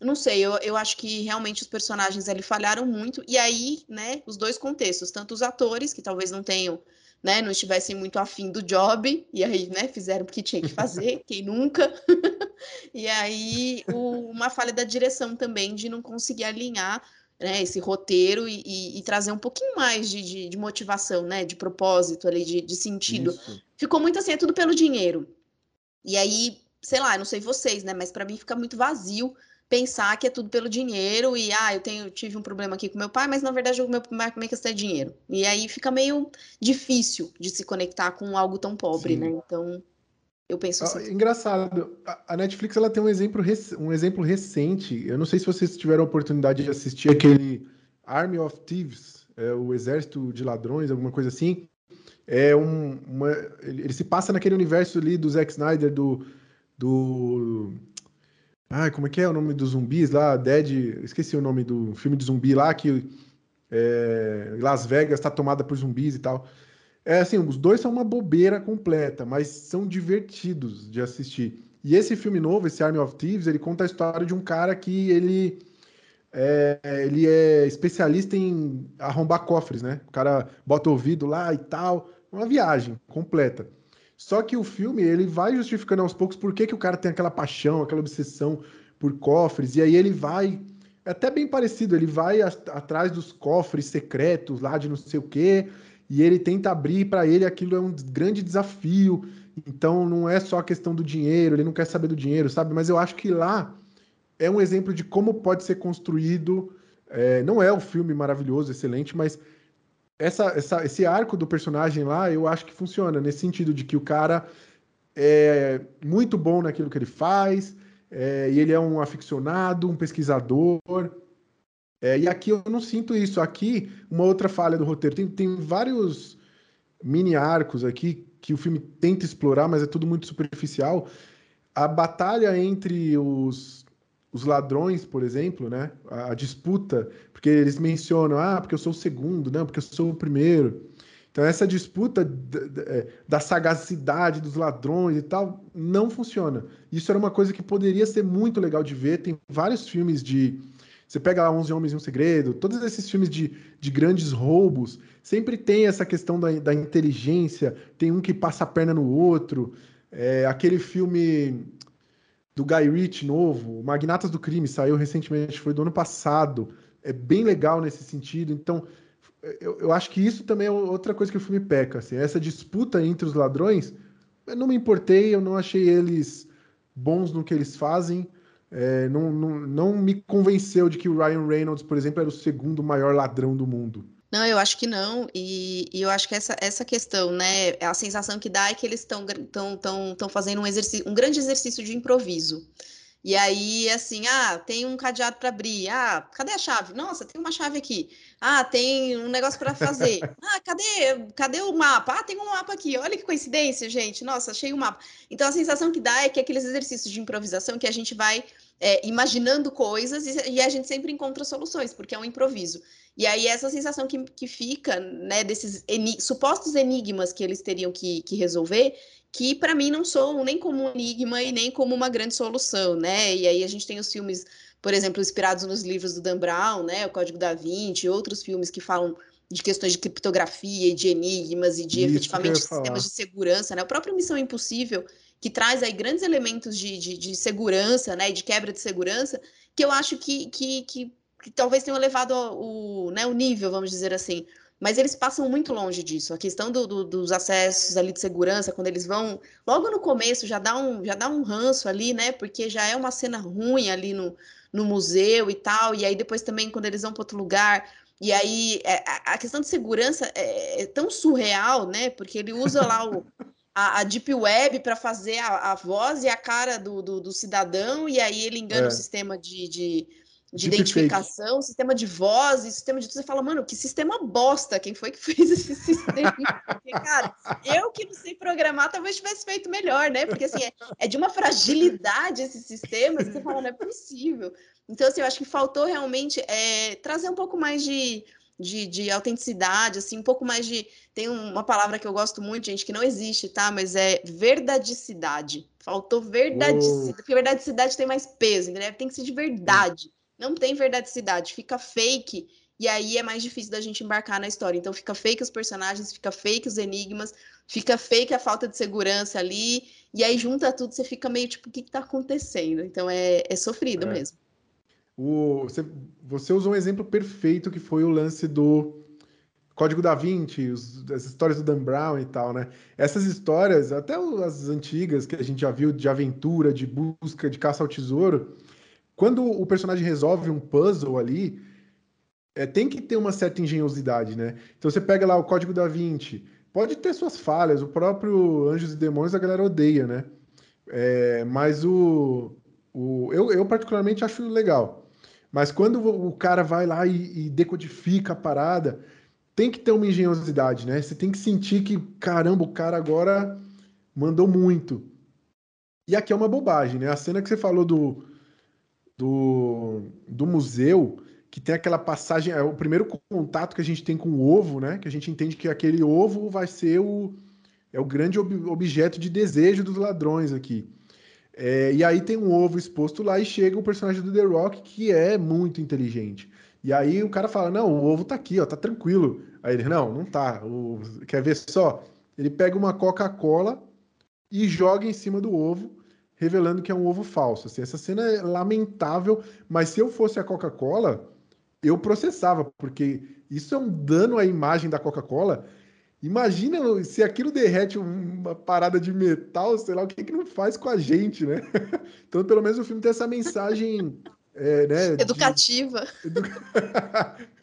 não sei, eu, eu acho que realmente os personagens ali falharam muito e aí, né, os dois contextos, tanto os atores que talvez não tenham né, não estivessem muito afim do job, e aí, né, fizeram o que tinha que fazer, quem nunca. e aí, o, uma falha da direção também, de não conseguir alinhar né, esse roteiro e, e, e trazer um pouquinho mais de, de, de, motivação, né, de propósito ali, de, de sentido. Isso. Ficou muito assim, é tudo pelo dinheiro. E aí, sei lá, não sei vocês, né, mas para mim fica muito vazio pensar que é tudo pelo dinheiro e ah, eu tenho tive um problema aqui com meu pai, mas na verdade o meu minha questão é dinheiro. E aí fica meio difícil de se conectar com algo tão pobre, Sim. né? Então, eu penso ah, assim. engraçado, a Netflix ela tem um exemplo, um exemplo recente. Eu não sei se vocês tiveram a oportunidade de assistir aquele Army of Thieves, é, o Exército de Ladrões, alguma coisa assim. É um, uma, ele se passa naquele universo ali do Zack Snyder, do, do ah, como é que é o nome dos zumbis lá? Dead. Esqueci o nome do filme de zumbi lá, que é, Las Vegas está tomada por zumbis e tal. É assim, os dois são uma bobeira completa, mas são divertidos de assistir. E esse filme novo, esse Army of Thieves, ele conta a história de um cara que ele é, ele é especialista em arrombar cofres, né? O cara bota o ouvido lá e tal. Uma viagem completa. Só que o filme, ele vai justificando aos poucos por que, que o cara tem aquela paixão, aquela obsessão por cofres, e aí ele vai. É até bem parecido, ele vai a, atrás dos cofres secretos lá de não sei o quê, e ele tenta abrir para ele aquilo é um grande desafio. Então não é só a questão do dinheiro, ele não quer saber do dinheiro, sabe? Mas eu acho que lá é um exemplo de como pode ser construído. É, não é um filme maravilhoso, excelente, mas essa, essa, esse arco do personagem lá, eu acho que funciona, nesse sentido de que o cara é muito bom naquilo que ele faz, é, e ele é um aficionado, um pesquisador. É, e aqui eu não sinto isso. Aqui, uma outra falha do roteiro. Tem, tem vários mini arcos aqui que o filme tenta explorar, mas é tudo muito superficial. A batalha entre os os ladrões, por exemplo, né? A, a, disputa, porque eles mencionam, ah, porque eu sou o segundo, não, porque eu sou o primeiro. Então, essa disputa é, da sagacidade dos ladrões e tal não funciona. Isso era uma coisa que poderia ser muito legal de ver. Tem vários filmes de. Você pega lá 11 Homens e um Segredo, todos esses filmes de, de grandes roubos, sempre tem essa questão da, da inteligência, tem um que passa a perna no outro. É, aquele filme do Guy Ritchie novo, Magnatas do Crime, saiu recentemente, foi do ano passado. É bem legal nesse sentido. Então, eu, eu acho que isso também é outra coisa que o filme peca. Assim, essa disputa entre os ladrões eu não me importei, eu não achei eles bons no que eles fazem. É, não, não, não me convenceu de que o Ryan Reynolds, por exemplo, era o segundo maior ladrão do mundo. Não, eu acho que não, e, e eu acho que essa, essa questão, né, a sensação que dá é que eles estão tão, tão, tão fazendo um, exercício, um grande exercício de improviso. E aí, assim, ah, tem um cadeado para abrir. Ah, cadê a chave? Nossa, tem uma chave aqui. Ah, tem um negócio para fazer. Ah, cadê, cadê o mapa? Ah, tem um mapa aqui. Olha que coincidência, gente. Nossa, achei o um mapa. Então, a sensação que dá é que aqueles exercícios de improvisação que a gente vai é, imaginando coisas e, e, a gente sempre encontra soluções, porque é um improviso. E aí, essa sensação que, que fica, né, desses supostos enigmas que eles teriam que, que resolver, que para mim não são nem como um enigma e nem como uma grande solução, né? E aí a gente tem os filmes, por exemplo, inspirados nos livros do Dan Brown, né? O Código da Vinci, outros filmes que falam de questões de criptografia e de enigmas e de Isso efetivamente sistemas de segurança, né? O próprio Missão Impossível, que traz aí grandes elementos de, de, de segurança, né? De quebra de segurança, que eu acho que, que, que, que talvez tenham levado o, né, o nível, vamos dizer assim, mas eles passam muito longe disso. A questão do, do, dos acessos ali de segurança, quando eles vão, logo no começo já dá um, já dá um ranço ali, né? Porque já é uma cena ruim ali no, no museu e tal. E aí depois também quando eles vão para outro lugar, e aí é, a questão de segurança é, é, tão surreal, né? Porque ele usa lá o, a, a Deep Web para fazer a, a, voz e a cara do, do, do cidadão, e aí ele engana é. o sistema de, de de identificação, sistema de voz, sistema de tudo. Você fala, mano, que sistema bosta. Quem foi que fez esse sistema? Porque, cara, eu que não sei programar, talvez tivesse feito melhor, né? Porque assim, é, é de uma fragilidade esses sistemas, você fala, não é possível. Então, assim, eu acho que faltou realmente é, trazer um pouco mais de, de, de, autenticidade, assim, um pouco mais de. Tem uma palavra que eu gosto muito, gente, que não existe, tá? Mas é verdadicidade. Faltou verdadicidade, porque verdadicidade tem mais peso, né? Tem que ser de verdade não tem verdadicidade, fica fake, e aí é mais difícil da gente embarcar na história. Então fica fake os personagens, fica fake os enigmas, fica fake a falta de segurança ali, e aí junta tudo, você fica meio tipo, o que, está acontecendo? Então é, é sofrido é. mesmo. O, você, você usou um exemplo perfeito que foi o lance do Código da Vinci, os, as histórias do Dan Brown e tal, né? Essas histórias, até as antigas que a gente já viu de aventura, de busca, de caça ao tesouro, quando o personagem resolve um puzzle ali, é, tem que ter uma certa engenhosidade, né? Então você pega lá o Código da Vinci, pode ter suas falhas, o próprio Anjos e Demônios a galera odeia, né? É, mas o, o eu, eu particularmente acho legal. Mas quando o cara vai lá e, e decodifica a parada, tem que ter uma engenhosidade, né? Você tem que sentir que, caramba, o cara agora mandou muito. E aqui é uma bobagem, né? A cena que você falou do, do, do museu, que tem aquela passagem, é o primeiro contato que a gente tem com o ovo, né? Que a gente entende que aquele ovo vai ser o, é o grande ob, objeto de desejo dos ladrões aqui. É, e aí tem um ovo exposto lá e chega o personagem do The Rock que é muito inteligente. E aí o cara fala: Não, o ovo tá aqui, ó, tá tranquilo. Aí ele: Não, não tá. O, quer ver só? Ele pega uma Coca-Cola e joga em cima do ovo revelando que é um ovo falso. Assim, essa cena é lamentável, mas se eu fosse a Coca-Cola, eu processava, porque isso é um dano à imagem da Coca-Cola. Imagina se aquilo derrete uma parada de metal, sei lá, o que, que não faz com a gente, né? então, pelo menos o filme tem essa mensagem é, né, educativa. De...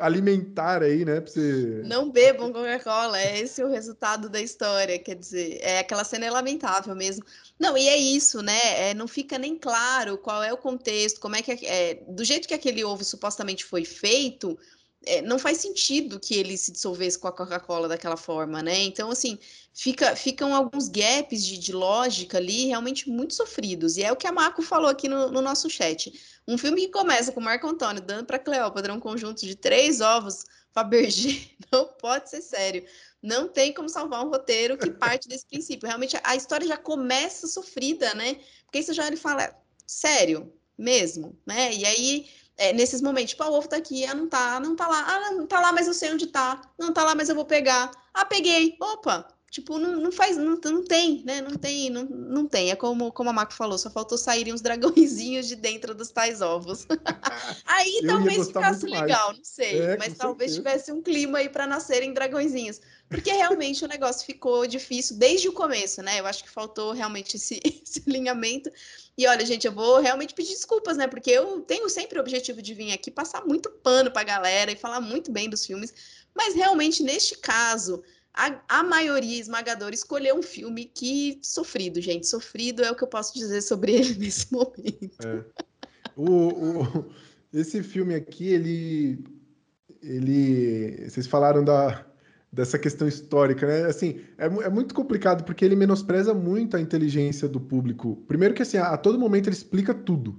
alimentar aí, né? Pra você... Não bebam Coca-Cola, é esse o resultado da história, quer dizer, é aquela cena é lamentável mesmo. Não, e é isso, né? É, não fica nem claro qual é o contexto, como é que é, do jeito que aquele ovo supostamente foi feito, é, não faz sentido que ele se dissolvesse com a Coca-Cola daquela forma, né? Então, assim, fica, ficam alguns gaps de, de, lógica ali realmente muito sofridos. E é o que a Marco falou aqui no, no nosso chat. Um filme que começa com Marco Antônio dando para Cleópatra um conjunto de três ovos Fabergé não pode ser sério. Não tem como salvar um roteiro que parte desse princípio. Realmente, a história já começa sofrida, né? Porque isso já ele fala, sério, mesmo, né? E aí é, nesses momentos, tipo, ah, o ovo tá aqui, ah, não tá, não tá lá, ah, não tá lá, mas eu sei onde tá, não tá lá, mas eu vou pegar. Ah, peguei, opa, Tipo, não, não faz, não, não tem, né? Não tem, não, não tem. É como, como a Marco falou, só faltou saírem uns dragõezinhos de dentro dos tais ovos. aí Eu talvez ficasse mais. legal, não sei. É, mas talvez certeza. tivesse um clima aí para nascerem dragõezinhos. Porque realmente o negócio ficou difícil desde o começo, né? Eu acho que faltou realmente esse, esse alinhamento. E olha, gente, eu vou realmente pedir desculpas, né? Porque eu tenho sempre o objetivo de vir aqui passar muito pano pra galera e falar muito bem dos filmes. Mas realmente, neste caso, a, a maioria esmagadora escolheu um filme que sofrido, gente. Sofrido é o que eu posso dizer sobre ele nesse momento. O, o- esse filme aqui, ele, ele, vocês falaram da, dessa questão histórica, né? Assim, é, é muito complicado porque ele menospreza muito a inteligência do público. Primeiro que assim, a, a todo momento ele explica tudo.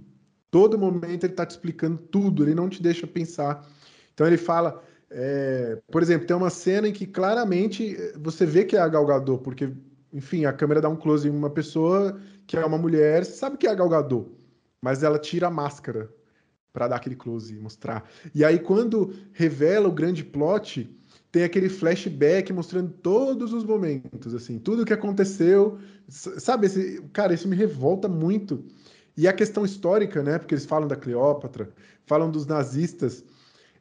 Todo momento ele tá te explicando tudo, ele não te deixa pensar. Então ele fala, é, por exemplo, tem uma cena em que claramente eh, você vê que é a Gal Gadot, porque, enfim, a câmera dá um close em uma pessoa que é uma mulher, sabe que é a Gal Gadot, mas ela tira a máscara para dar aquele close e mostrar. E aí quando revela o grande plot, tem aquele flashback mostrando todos os momentos, assim, tudo que aconteceu, sabe? Esse, cara, isso me revolta muito. E a questão histórica, né? Porque eles falam da Cleópatra, falam dos nazistas.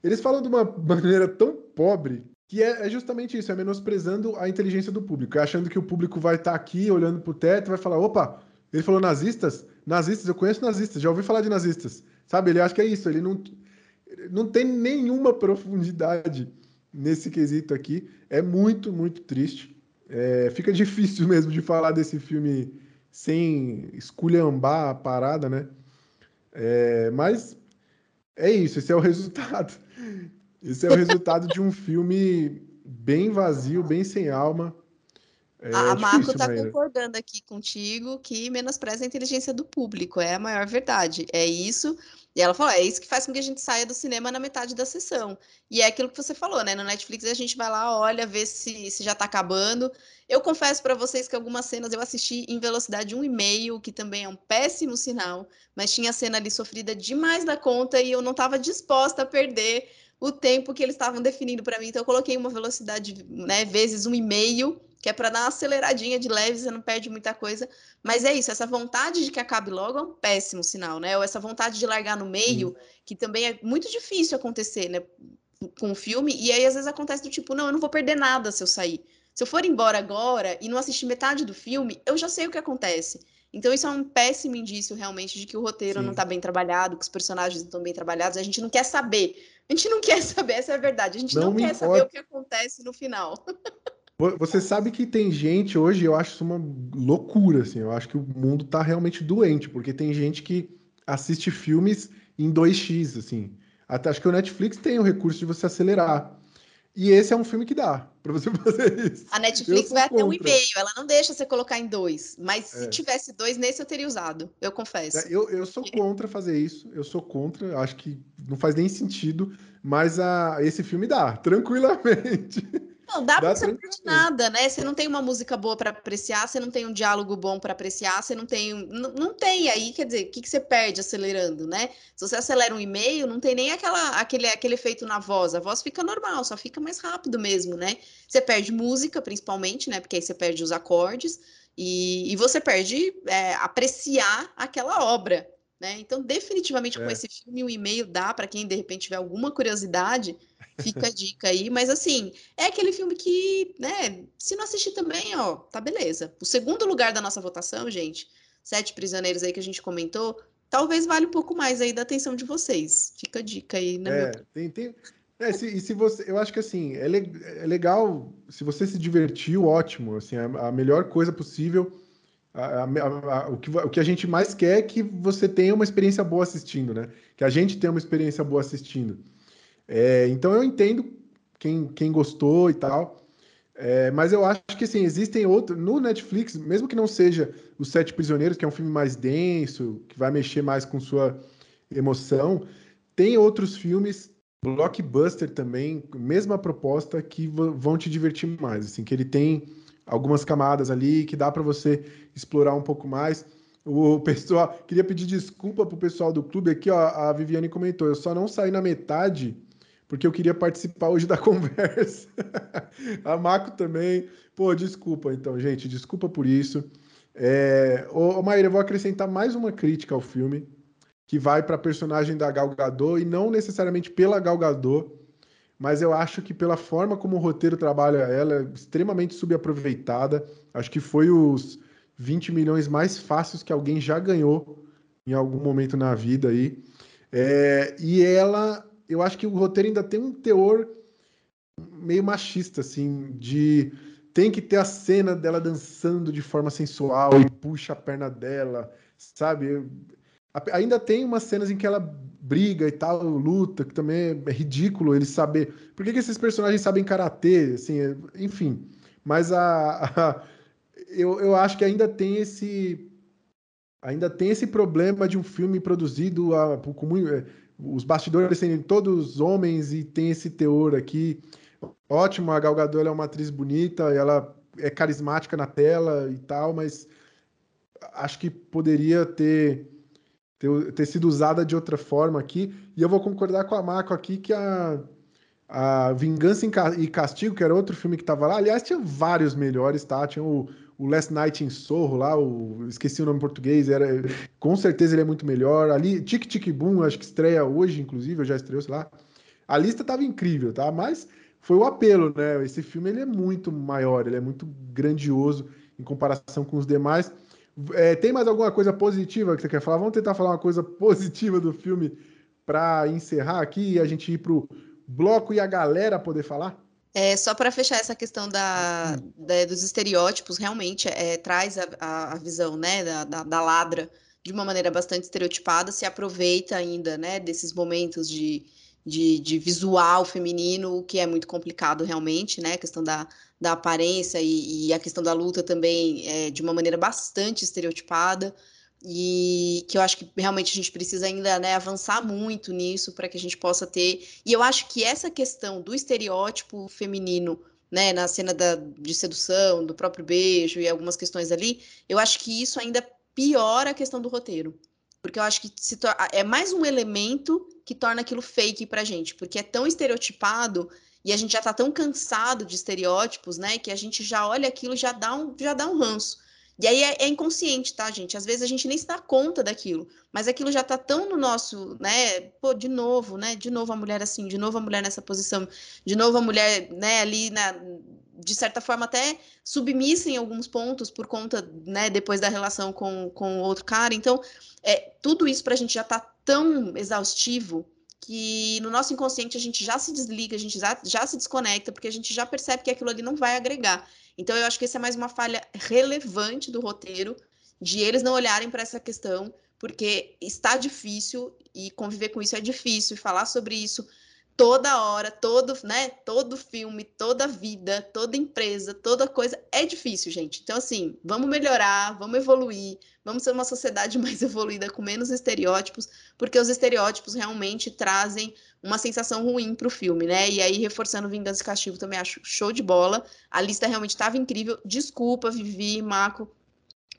Eles falam de uma maneira tão pobre que é, é justamente isso, é menosprezando a inteligência do público, é achando que o público vai estar aqui olhando pro teto e vai falar: opa, ele falou nazistas? Nazistas, eu conheço nazistas, já ouvi falar de nazistas. Sabe? Ele acha que é isso, ele não, não tem nenhuma profundidade nesse quesito aqui. É muito, muito triste. É, fica difícil mesmo de falar desse filme sem esculhambar a parada, né? É, mas é isso, esse é o resultado. Esse é o resultado de um filme bem vazio, bem sem alma. É a Marco está concordando aqui contigo que menospreza a inteligência do público, é a maior verdade. É isso. E ela falou: é isso que faz com que a gente saia do cinema na metade da sessão. E é aquilo que você falou, né? No Netflix a gente vai lá, olha, vê se, se já tá acabando. Eu confesso para vocês que algumas cenas eu assisti em velocidade 1,5, que também é um péssimo sinal, mas tinha cena ali sofrida demais da conta e eu não estava disposta a perder o tempo que eles estavam definindo para mim. Então eu coloquei uma velocidade, né, vezes 1,5 que é para dar uma aceleradinha de leve, você não perde muita coisa. Mas é isso, essa vontade de que acabe logo é um péssimo sinal, né? Ou essa vontade de largar no meio, que também é muito difícil acontecer, né? Com o filme, e aí às vezes acontece do tipo, não, eu não vou perder nada se eu sair. Se eu for embora agora e não assistir metade do filme, eu já sei o que acontece. Então isso é um péssimo indício realmente de que o roteiro Sim. não tá bem trabalhado, que os personagens não estão bem trabalhados, a gente não quer saber. A gente não quer saber, essa é a verdade. A gente Não não, quer saber o que acontece no final. Vo- Você sabe que tem gente hoje, eu acho isso uma loucura, assim. Eu acho que o mundo tá realmente doente, porque tem gente que assiste filmes em 2x, assim. Até acho que o Netflix tem o recurso de você acelerar. E esse é um filme que dá pra você fazer isso. A Netflix vai até um contra. e-mail, ela não deixa você colocar em dois. Mas se É. tivesse dois, nesse eu teria usado, eu confesso. Eu, eu sou contra fazer isso. Eu sou contra. Acho que não faz nem sentido. Mas a, esse filme dá, tranquilamente. Não, dá Dá pra você tranquilamente. nada, né? Você não tem uma música boa pra apreciar, você não tem um diálogo bom pra apreciar, você não tem. Não, não tem aí, quer dizer, o que, que você perde acelerando, né? Se você acelera um e-mail, não tem nem aquela, aquele, aquele efeito na voz. A voz fica normal, só fica mais rápido mesmo, né? Você perde música, principalmente, né? Porque aí você perde os acordes e, e você perde é, apreciar aquela obra. Né? Então, definitivamente, com É. esse filme, um e-mail dá para quem de repente tiver alguma curiosidade, fica a dica aí. Mas assim, é aquele filme que, né, se não assistir também, ó, tá beleza. O segundo lugar da nossa votação, gente, Sete Prisioneiros aí que a gente comentou, talvez valha um pouco mais aí da atenção de vocês. Fica a dica aí, né? É, tem, tem. É, se- e se você, eu acho que assim, é, le- é legal, se você se divertiu, ótimo, assim, a, a melhor coisa possível, a- a- a- o, que, o que a gente mais quer é que você tenha uma experiência boa assistindo, né? Que a gente tenha uma experiência boa assistindo. É, então eu entendo quem, quem gostou e tal, é, mas eu acho que assim, existem outros, no Netflix, mesmo que não seja Os Sete Prisioneiros, que é um filme mais denso, que vai mexer mais com sua emoção, tem outros filmes blockbuster também, mesma proposta, que vão te divertir mais, assim, que ele tem algumas camadas ali que dá para você explorar um pouco mais. O pessoal, queria pedir desculpa pro pessoal do clube aqui, ó, a Viviane comentou, eu só não saí na metade porque eu queria participar hoje da conversa. a Mako também. Pô, desculpa então, gente, desculpa por isso. É... Ô, Maíra, eu vou acrescentar mais uma crítica ao filme, que vai para a personagem da Gal Gadot, e não necessariamente pela Gal Gadot, mas eu acho que pela forma como o roteiro trabalha ela, é extremamente subaproveitada. Acho que foi os 20 milhões mais fáceis que alguém já ganhou em algum momento na vida aí. É, e ela, eu acho que o roteiro ainda tem um teor meio machista, assim, de tem que ter a cena dela dançando de forma sensual e puxa a perna dela, sabe? Ainda tem umas cenas em que ela briga e tal, luta, que também é ridículo ele saber. Por que, que esses personagens sabem karatê, assim, é, enfim. Mas a, a, eu, eu acho que ainda tem esse ainda tem esse problema de um filme produzido a, com muito, é, os bastidores sendo todos homens e tem esse teor aqui. Ótimo, a Gal Gadot é uma atriz bonita, ela é carismática na tela e tal, mas acho que poderia ter ter, ter sido usada de outra forma aqui. E eu vou concordar com a Marco aqui que a, a Vingança e Castigo, que era outro filme que estava lá, aliás, tinha vários melhores, tá? Tinha o, o Last Night in Sorro lá, o, esqueci o nome em português, era, com certeza ele é muito melhor. Ali, Tic Tic Boom, acho que estreia hoje, inclusive, eu já estreou, sei lá. A lista estava incrível, tá? Mas foi o apelo, né? Esse filme ele é muito maior, ele é muito grandioso em comparação com os demais. É, tem mais alguma coisa positiva que você quer falar? Vamos tentar falar uma coisa positiva do filme para encerrar aqui e a gente ir pro bloco e a galera poder falar? É, só para fechar essa questão da, da dos estereótipos, realmente é, traz a, a, a, visão né, da, da, da, ladra de uma maneira bastante estereotipada, se aproveita ainda né, desses momentos de, de, de visual feminino, o que é muito complicado realmente, né? A questão da, da aparência e, e a questão da luta também é, de uma maneira bastante estereotipada e que eu acho que realmente a gente precisa ainda né, avançar muito nisso para que a gente possa ter. E eu acho que essa questão do estereótipo feminino, né, na cena da, de sedução, do próprio beijo e algumas questões ali, eu acho que isso ainda piora a questão do roteiro. Porque eu acho que é mais um elemento que torna aquilo fake pra gente, porque é tão estereotipado e a gente já tá tão cansado de estereótipos, né, que a gente já olha aquilo e já dá um, já dá um ranço. E aí é, é, inconsciente, tá, gente? Às vezes a gente nem se dá conta daquilo, mas aquilo já tá tão no nosso, né? Pô, de novo, né? De novo a mulher assim, de novo a mulher nessa posição, de novo a mulher, né, ali na, de certa forma até submissa em alguns pontos por conta, né, depois da relação com, com outro cara. Então, é, tudo isso pra gente já tá tão exaustivo que no nosso inconsciente a gente já se desliga, a gente já, já se desconecta, porque a gente já percebe que aquilo ali não vai agregar. Então, eu acho que essa é mais uma falha relevante do roteiro, de eles não olharem para essa questão, porque está difícil e conviver com isso é difícil, e falar sobre isso toda hora, todo, né, todo filme, toda vida, toda empresa, toda coisa é difícil, gente. Então assim, vamos melhorar, vamos evoluir, vamos ser uma sociedade mais evoluída com menos estereótipos, porque os estereótipos realmente trazem uma sensação ruim para o filme, né? E aí reforçando Vingança e Castigo também acho show de bola. A lista realmente estava incrível. Desculpa, Vivi, Marco,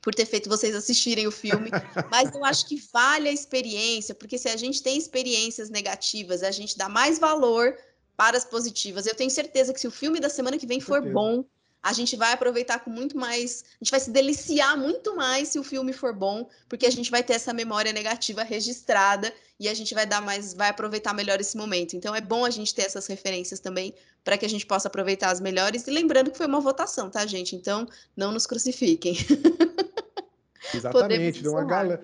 por ter feito vocês assistirem o filme, mas eu acho que vale a experiência, porque se a gente tem experiências negativas, a gente dá mais valor para as positivas. Eu tenho certeza que se o filme da semana que vem for bom, a gente vai aproveitar com muito mais, a gente vai se deliciar muito mais se o filme for bom, porque a gente vai ter essa memória negativa registrada e a gente vai dar mais, vai aproveitar melhor esse momento. Então é bom a gente ter essas referências também para que a gente possa aproveitar as melhores e lembrando que foi uma votação, tá, gente? Então não nos crucifiquem. Exatamente, deu uma galera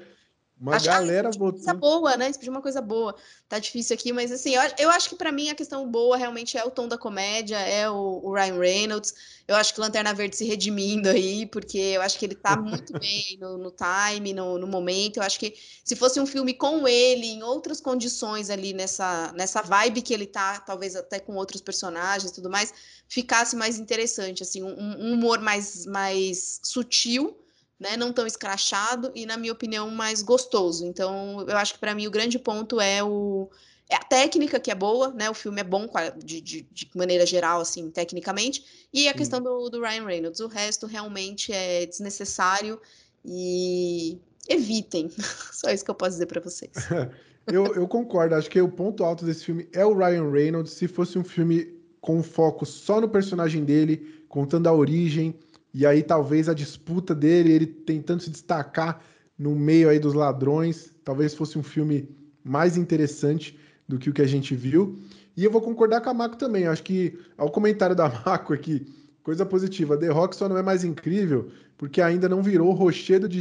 uma acho galera que votou. Coisa boa, né? Isso uma coisa boa. Tá difícil aqui, mas assim, eu, eu acho que para mim a questão boa realmente é o tom da comédia, é o, o, Ryan Reynolds. Eu acho que o Lanterna Verde se redimindo aí, porque eu acho que ele tá muito bem no, no time, no, no, momento. Eu acho que se fosse um filme com ele, em outras condições ali, nessa, nessa vibe que ele tá, talvez até com outros personagens e tudo mais, ficasse mais interessante, assim, um, um humor mais, mais sutil né, não tão escrachado e, na minha opinião, mais gostoso. Então, eu acho que para mim o grande ponto é o é a técnica que é boa, né? O filme é bom de, de, de maneira geral, assim, tecnicamente, e a Sim. questão do, do Ryan Reynolds. O resto realmente é desnecessário e evitem. Só isso que eu posso dizer para vocês. Eu, eu concordo, acho que o ponto alto desse filme é o Ryan Reynolds. Se fosse um filme com foco só no personagem dele, contando a origem, e aí talvez a disputa dele, ele tentando se destacar no meio aí dos ladrões, talvez fosse um filme mais interessante do que o que a gente viu. E eu vou concordar com a Mako também. Acho que ao comentário da Mako aqui, coisa positiva. The Rock só não é mais incrível porque ainda não virou rochedo de,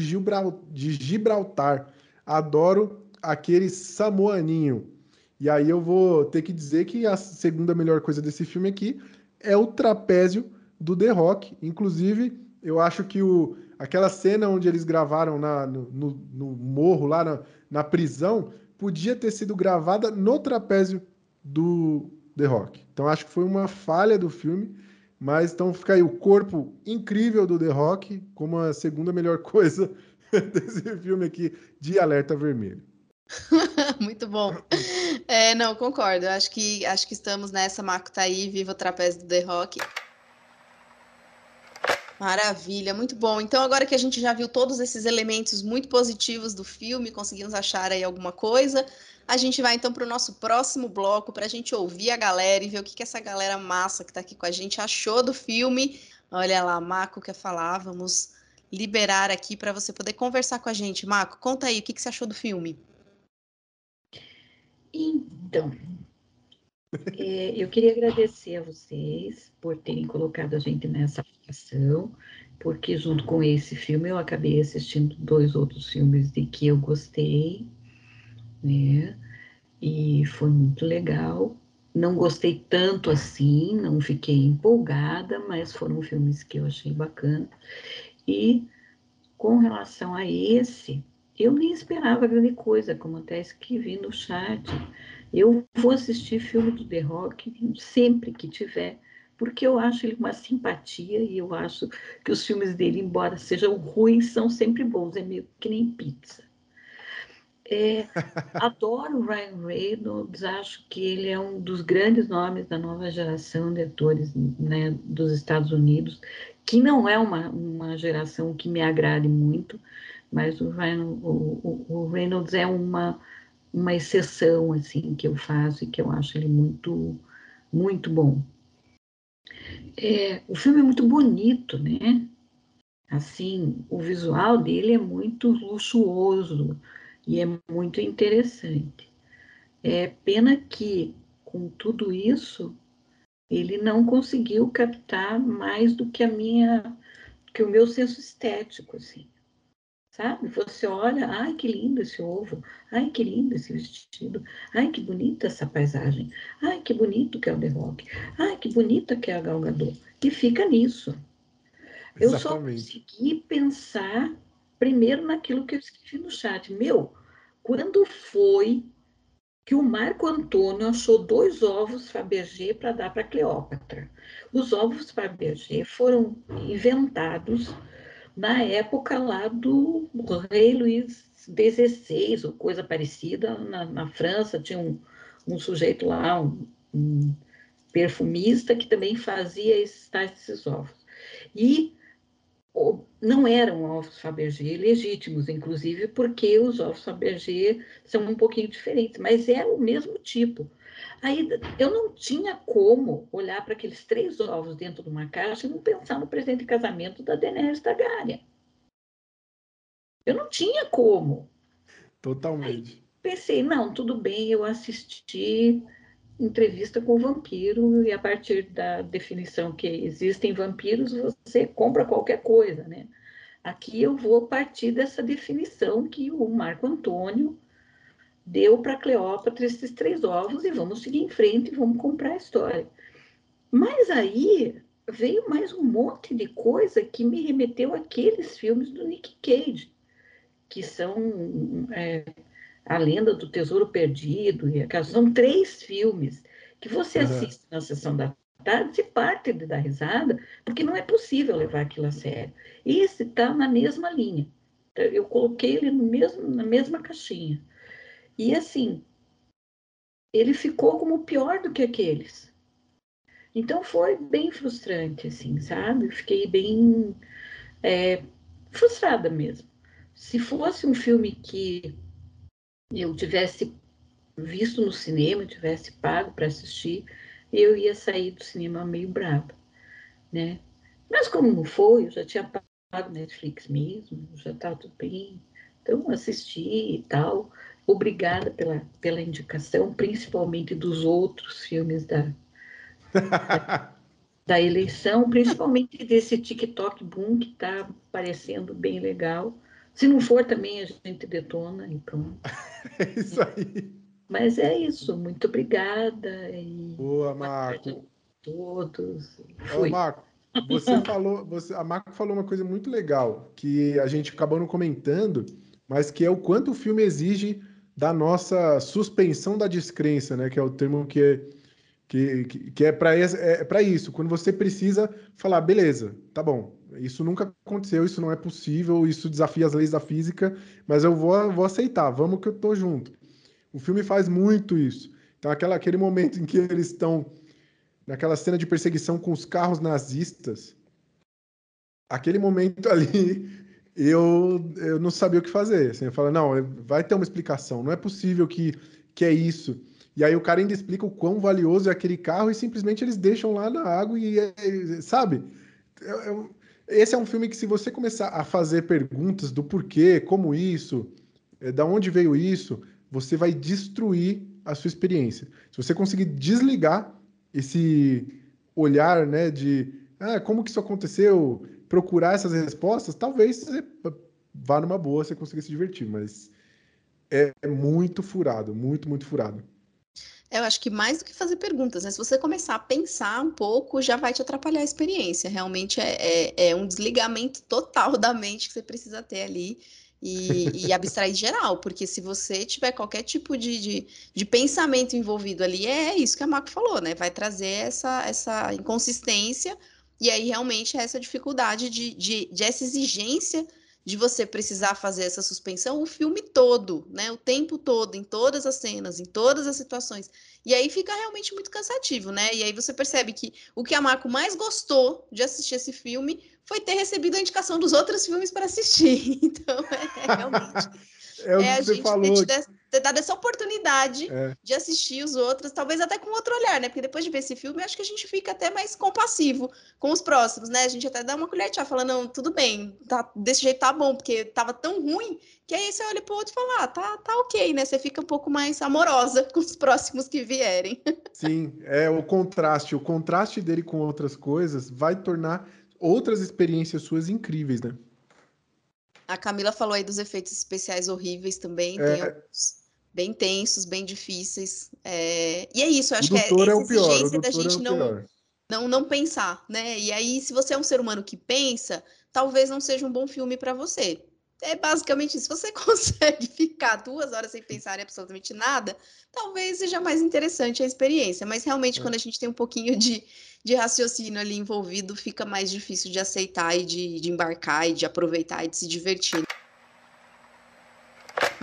de Gibraltar. Adoro aquele samoaninho. E aí eu vou ter que dizer que a segunda melhor coisa desse filme aqui é o trapézio do The Rock. Inclusive, eu acho que o, aquela cena onde eles gravaram na, no, no, no morro, lá na, na prisão, podia ter sido gravada no trapézio do The Rock. Então acho que foi uma falha do filme, mas então fica aí o corpo incrível do The Rock como a segunda melhor coisa desse filme aqui de Alerta Vermelho. Muito bom. É, não, concordo. Acho que acho que estamos nessa, Marco tá aí, viva o trapézio do The Rock. Maravilha, muito bom. Então, agora que a gente já viu todos esses elementos muito positivos do filme, conseguimos achar aí alguma coisa, a gente vai então para o nosso próximo bloco para a gente ouvir a galera e ver o que, que essa galera massa que está aqui com a gente achou do filme. Olha lá, Marco quer falar, vamos liberar aqui para você poder conversar com a gente. Marco, conta aí, o que, que você achou do filme? Então, eu queria agradecer a vocês por terem colocado a gente nessa ação, porque junto com esse filme eu acabei assistindo dois outros filmes de que eu gostei, né? E foi muito legal. Não gostei tanto assim, não fiquei empolgada, mas foram filmes que eu achei bacana. E com relação a esse, eu nem esperava grande coisa, como até escrevi no chat. Eu vou assistir filme do The Rock sempre que tiver, porque eu acho ele uma simpatia e eu acho que os filmes dele, embora sejam ruins, são sempre bons, é meio que nem pizza. É, adoro o Ryan Reynolds, acho que ele é um dos grandes nomes da nova geração de atores né, dos Estados Unidos, que não é uma, uma geração que me agrade muito, mas o, Ryan, o, o, o Reynolds é uma uma exceção assim que eu faço e que eu acho ele muito muito bom. É, o filme é muito bonito, né? Assim, o visual dele é muito luxuoso e é muito interessante. É pena que com tudo isso ele não conseguiu captar mais do que a minha que o meu senso estético, assim sabe? Você olha, ai que lindo esse ovo, ai que lindo esse vestido, ai que bonita essa paisagem, ai que bonito que é o The Rock, ai que bonita que é a Gal Gadot. E fica nisso. Eu só consegui pensar primeiro naquilo que eu escrevi no chat. Meu, quando foi que o Marco Antônio achou dois ovos Fabergé para dar para Cleópatra? Os ovos Fabergé foram inventados na época lá do rei Luís XVI, ou coisa parecida, na, na França tinha um, um, sujeito lá, um, um, perfumista, que também fazia esses, esses ovos. E não eram ovos Fabergé legítimos, inclusive porque os ovos Fabergé são um pouquinho diferentes, mas é o mesmo tipo. Aí eu não tinha como olhar para aqueles três ovos dentro de uma caixa e não pensar no presente de casamento da Daenerys Targaryen. Eu não tinha como. Totalmente. Aí pensei, não, tudo bem, eu assisti entrevista com o vampiro e a partir da definição que existem vampiros, você compra qualquer coisa, né? Aqui eu vou partir dessa definição que o Marco Antônio deu para Cleópatra esses três ovos e vamos seguir em frente e vamos comprar a história. Mas aí veio mais um monte de coisa que me remeteu àqueles filmes do Nick Cage, que são é, A Lenda do Tesouro Perdido, e são três filmes que você uhum. assiste na sessão da tarde e parte de dar risada, porque não é possível levar aquilo a sério. Esse está na mesma linha. Eu coloquei ele no mesmo, na mesma caixinha. E assim, ele ficou como pior do que aqueles. Então foi bem frustrante, assim, sabe? Fiquei bem é, frustrada mesmo. Se fosse um filme que eu tivesse visto no cinema, tivesse pago para assistir, eu ia sair do cinema meio brava, né? Mas como não foi, eu já tinha pago Netflix mesmo, já estava tudo bem, então assisti e tal. Obrigada pela, pela indicação, principalmente dos outros filmes da, da eleição, principalmente desse TikTok Boom, que está parecendo bem legal. Se não for, também a gente detona e pronto. É isso aí. Mas é isso, muito obrigada. E Boa, Marco. todos. Ô, Fui. Marco, você falou, você, a Marco falou uma coisa muito legal, que a gente acabou não comentando, mas que é o quanto o filme exige da nossa suspensão da descrença, né? Que é o termo que que, que, que é para é para isso, quando você precisa falar, beleza, tá bom, isso nunca aconteceu, isso não é possível, isso desafia as leis da física, mas eu vou, vou aceitar, vamos que eu tô junto. O filme faz muito isso. Então, aquela, aquele momento em que eles estão naquela cena de perseguição com os carros nazistas, aquele momento ali, eu, eu não sabia o que fazer. Assim, eu falo, não, vai ter uma explicação, não é possível que, que é isso. E aí o cara ainda explica o quão valioso é aquele carro e simplesmente eles deixam lá na água e, é- sabe? Eu- eu- esse é um filme que se você começar a fazer perguntas do porquê, como isso, é, da onde veio isso, você vai destruir a sua experiência. Se você conseguir desligar esse olhar, né, de ah, como que isso aconteceu, procurar essas respostas, talvez você vá numa boa, você consiga se divertir, mas é, é muito furado, muito, muito furado. Eu acho que mais do que fazer perguntas, né? Se você começar a pensar um pouco, já vai te atrapalhar a experiência. Realmente é, é, é um desligamento total da mente que você precisa ter ali e, e abstrair geral, porque se você tiver qualquer tipo de, de, de pensamento envolvido ali, é isso que a Marco falou, né? Vai trazer essa, essa inconsistência e aí realmente é essa dificuldade de, de, de essa exigência de você precisar fazer essa suspensão o filme todo, né? O tempo todo, em todas as cenas, em todas as situações. E aí fica realmente muito cansativo, né? E aí você percebe que o que a Marco mais gostou de assistir esse filme foi ter recebido a indicação dos outros filmes para assistir. Então, é, é realmente. É o é a gente falou. ter, te des- ter dado essa oportunidade É. de assistir os outros, talvez até com outro olhar, né? Porque depois de ver esse filme, eu acho que a gente fica até mais compassivo com os próximos, né? A gente até dá uma colher de chá, falando, não, tudo bem, tá, desse jeito tá bom, porque tava tão ruim, que aí você olha pro outro e fala, ah, tá, tá ok, né? Você fica um pouco mais amorosa com os próximos que vierem. Sim, é o contraste. O contraste dele com outras coisas vai tornar outras experiências suas incríveis, né? A Camila falou aí dos efeitos especiais horríveis também, É. bem tensos, bem difíceis. é, E é isso, eu acho que é é, essa pior. Exigência da é gente o não, pior. não não pensar, né? E aí, se você é um ser humano que pensa, talvez não seja um bom filme para você. É basicamente isso. Se você consegue ficar duas horas sem pensar em absolutamente nada, talvez seja mais interessante a experiência. Mas realmente, É. quando a gente tem um pouquinho de, de raciocínio ali envolvido, fica mais difícil de aceitar e de, de embarcar e de aproveitar e de se divertir.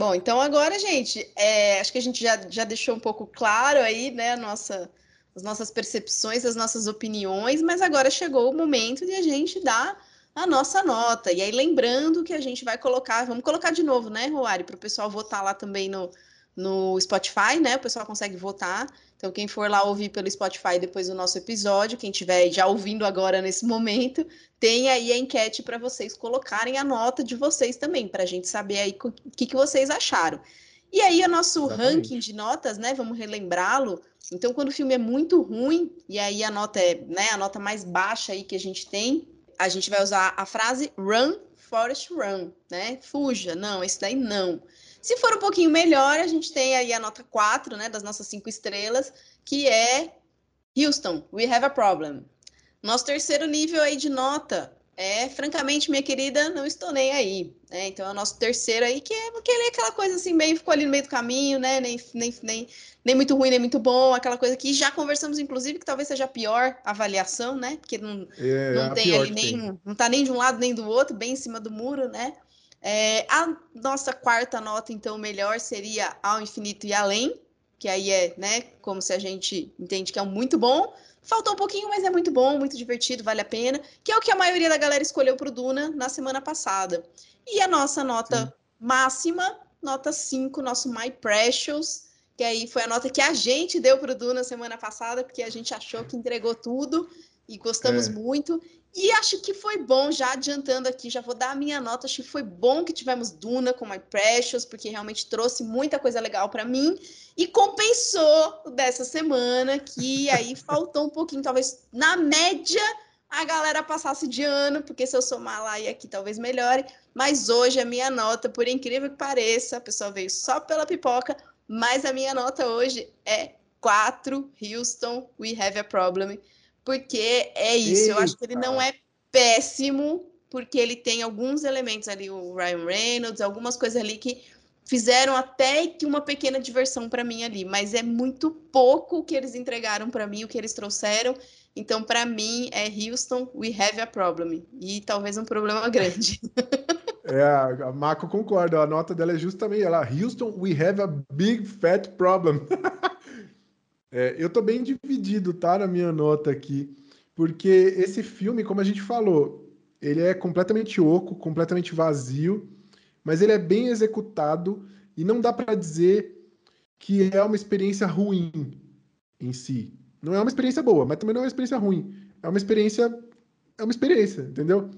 Bom, então agora, gente, é, acho que a gente já, já deixou um pouco claro aí, né, nossa, as nossas percepções, as nossas opiniões, mas agora chegou o momento de a gente dar a nossa nota. E aí, lembrando que a gente vai colocar, vamos colocar de novo, né, Roari, para o pessoal votar lá também no, no Spotify, né? O pessoal consegue votar. Então, quem for lá ouvir pelo Spotify depois do nosso episódio, quem estiver já ouvindo agora nesse momento, tem aí a enquete para vocês colocarem a nota de vocês também, para a gente saber aí o que, que vocês acharam. E aí, o nosso Exatamente. ranking de notas, né? Vamos relembrá-lo. Então, quando o filme é muito ruim, e aí a nota é né, a nota mais baixa aí que a gente tem, a gente vai usar a frase run, Forest Run, né? Fuja, não, esse daí não. Se for um pouquinho melhor, a gente tem aí a nota 4, né, das nossas cinco estrelas, que é Houston, we have a problem. Nosso terceiro nível aí de nota é, francamente, minha querida, não estou nem aí. Né? Então é o nosso terceiro aí, que é ele é aquela coisa assim, meio ficou ali no meio do caminho, né? Nem, nem, nem, nem muito ruim, nem muito bom, aquela coisa que já conversamos, inclusive, que talvez seja a pior avaliação, né? Porque não, É, não tem ali que nem, tem. não tá nem de um lado nem do outro, bem em cima do muro, né? É, a nossa quarta nota, então, melhor seria ao infinito e além, que aí é, né, como se a gente entende que é muito bom. Faltou um pouquinho, mas é muito bom, muito divertido, vale a pena, que é o que a maioria da galera escolheu pro Duna na semana passada. E a nossa nota Sim. máxima, nota 5, nosso My Precious, que aí foi a nota que a gente deu para o Duna semana passada, porque a gente achou que entregou tudo e gostamos É. muito. E acho que foi bom, já adiantando aqui, já vou dar a minha nota. Acho que foi bom que tivemos Duna com My Precious, porque realmente trouxe muita coisa legal para mim e compensou o dessa semana, que aí faltou um pouquinho, talvez na média a galera passasse de ano, porque se eu somar lá e aqui talvez melhore. Mas hoje a minha nota, por incrível que pareça, a pessoa veio só pela pipoca, mas a minha nota hoje é 4 Houston, We Have a Problem. Porque é isso, eu acho que ele não é péssimo, porque ele tem alguns elementos ali, o Ryan Reynolds, algumas coisas ali que fizeram até que uma pequena diversão para mim ali, mas é muito pouco o que eles entregaram para mim, o que eles trouxeram. Então, para mim, é Houston, we have a problem. E talvez um problema grande. É, a Mako concorda, a nota dela é justamente ela. Houston, we have a big fat problem. É, eu tô bem dividido, tá, na minha nota aqui, porque esse filme, como a gente falou, ele é completamente oco, completamente vazio, mas ele é bem executado e não dá pra dizer que é uma experiência ruim em si. Não é uma experiência boa, mas também não é uma experiência ruim. É uma experiência, é uma experiência, entendeu?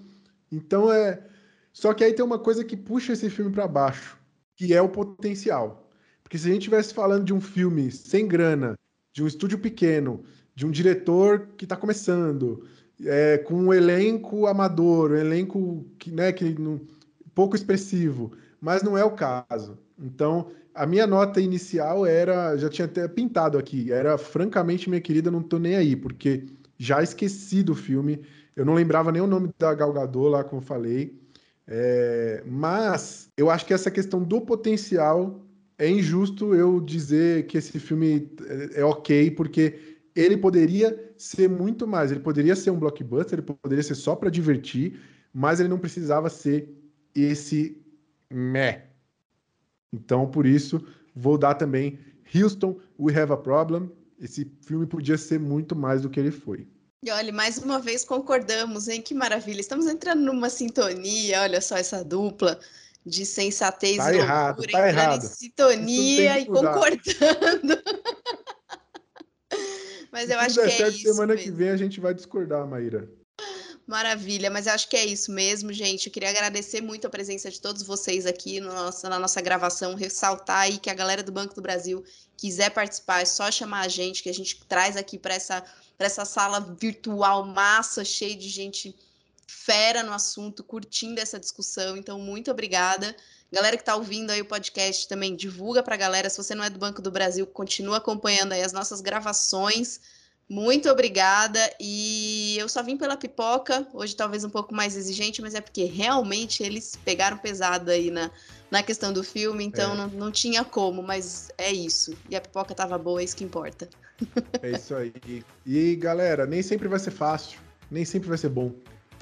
Então é só que aí tem uma coisa que puxa esse filme pra baixo, que é o potencial. Porque se a gente estivesse falando de um filme sem grana, de um estúdio pequeno, de um diretor que está começando, é, com um elenco amador, um elenco que, né, que não- pouco expressivo, mas não é o caso. Então, a minha nota inicial era, já tinha até pintado aqui, era francamente minha querida, não tô nem aí, porque já esqueci do filme, eu não lembrava nem o nome da Gal Gadot lá, como eu falei. É, mas eu acho que essa questão do potencial é injusto eu dizer que esse filme é, é ok, porque ele poderia ser muito mais. Ele poderia ser um blockbuster, ele poderia ser só para divertir, mas ele não precisava ser esse meh. Então, por isso, vou dar também Houston, We Have a Problem. Esse filme podia ser muito mais do que ele foi. E olha, mais uma vez concordamos, hein? Que maravilha. Estamos entrando numa sintonia, olha só essa dupla de sensatez Tá e errado, loucura, tá errado. em sintonia e que concordando. Mas eu acho que é certo, isso semana que mesmo. vem a gente vai discordar, Maíra. Maravilha, mas eu acho que é isso mesmo, gente. Eu queria agradecer muito a presença de todos vocês aqui no nossa- na nossa gravação, ressaltar aí que a galera do Banco do Brasil quiser participar, é só chamar a gente, que a gente traz aqui para essa, pra essa sala virtual massa, cheia de gente fera no assunto, curtindo essa discussão. Então, muito obrigada. Galera que está ouvindo aí o podcast também, divulga para a galera. Se você não é do Banco do Brasil, continua acompanhando aí as nossas gravações. Muito obrigada. E eu só vim pela pipoca, hoje talvez um pouco mais exigente, mas é porque realmente eles pegaram pesado aí na, na questão do filme, então É. não, não tinha como, mas é isso. E a pipoca tava boa, é isso que importa. É isso aí. E galera, nem sempre vai ser fácil, nem sempre vai ser bom,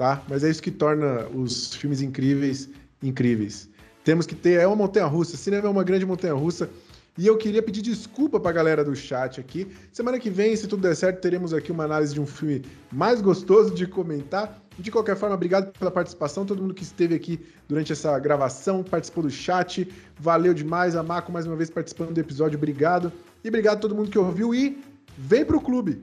tá? Mas é isso que torna os filmes incríveis incríveis. Temos que ter é uma montanha russa, cinema é uma grande montanha russa. E eu queria pedir desculpa pra galera do chat aqui. Semana que vem, se tudo der certo, teremos aqui uma análise de um filme mais gostoso de comentar. De qualquer forma, obrigado pela participação, todo mundo que esteve aqui durante essa gravação, participou do chat. Valeu demais, a Marco mais uma vez participando do episódio, obrigado. E obrigado a todo mundo que ouviu e vem pro clube.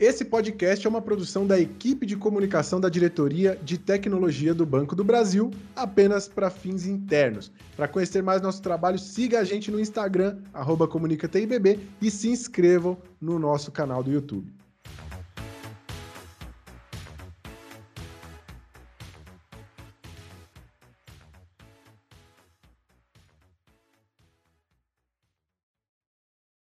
Esse podcast é uma produção da equipe de comunicação da Diretoria de Tecnologia do Banco do Brasil, apenas para fins internos. Para conhecer mais nosso trabalho, siga a gente no Instagram, arroba ComunicaTIBB, e se inscrevam no nosso canal do YouTube.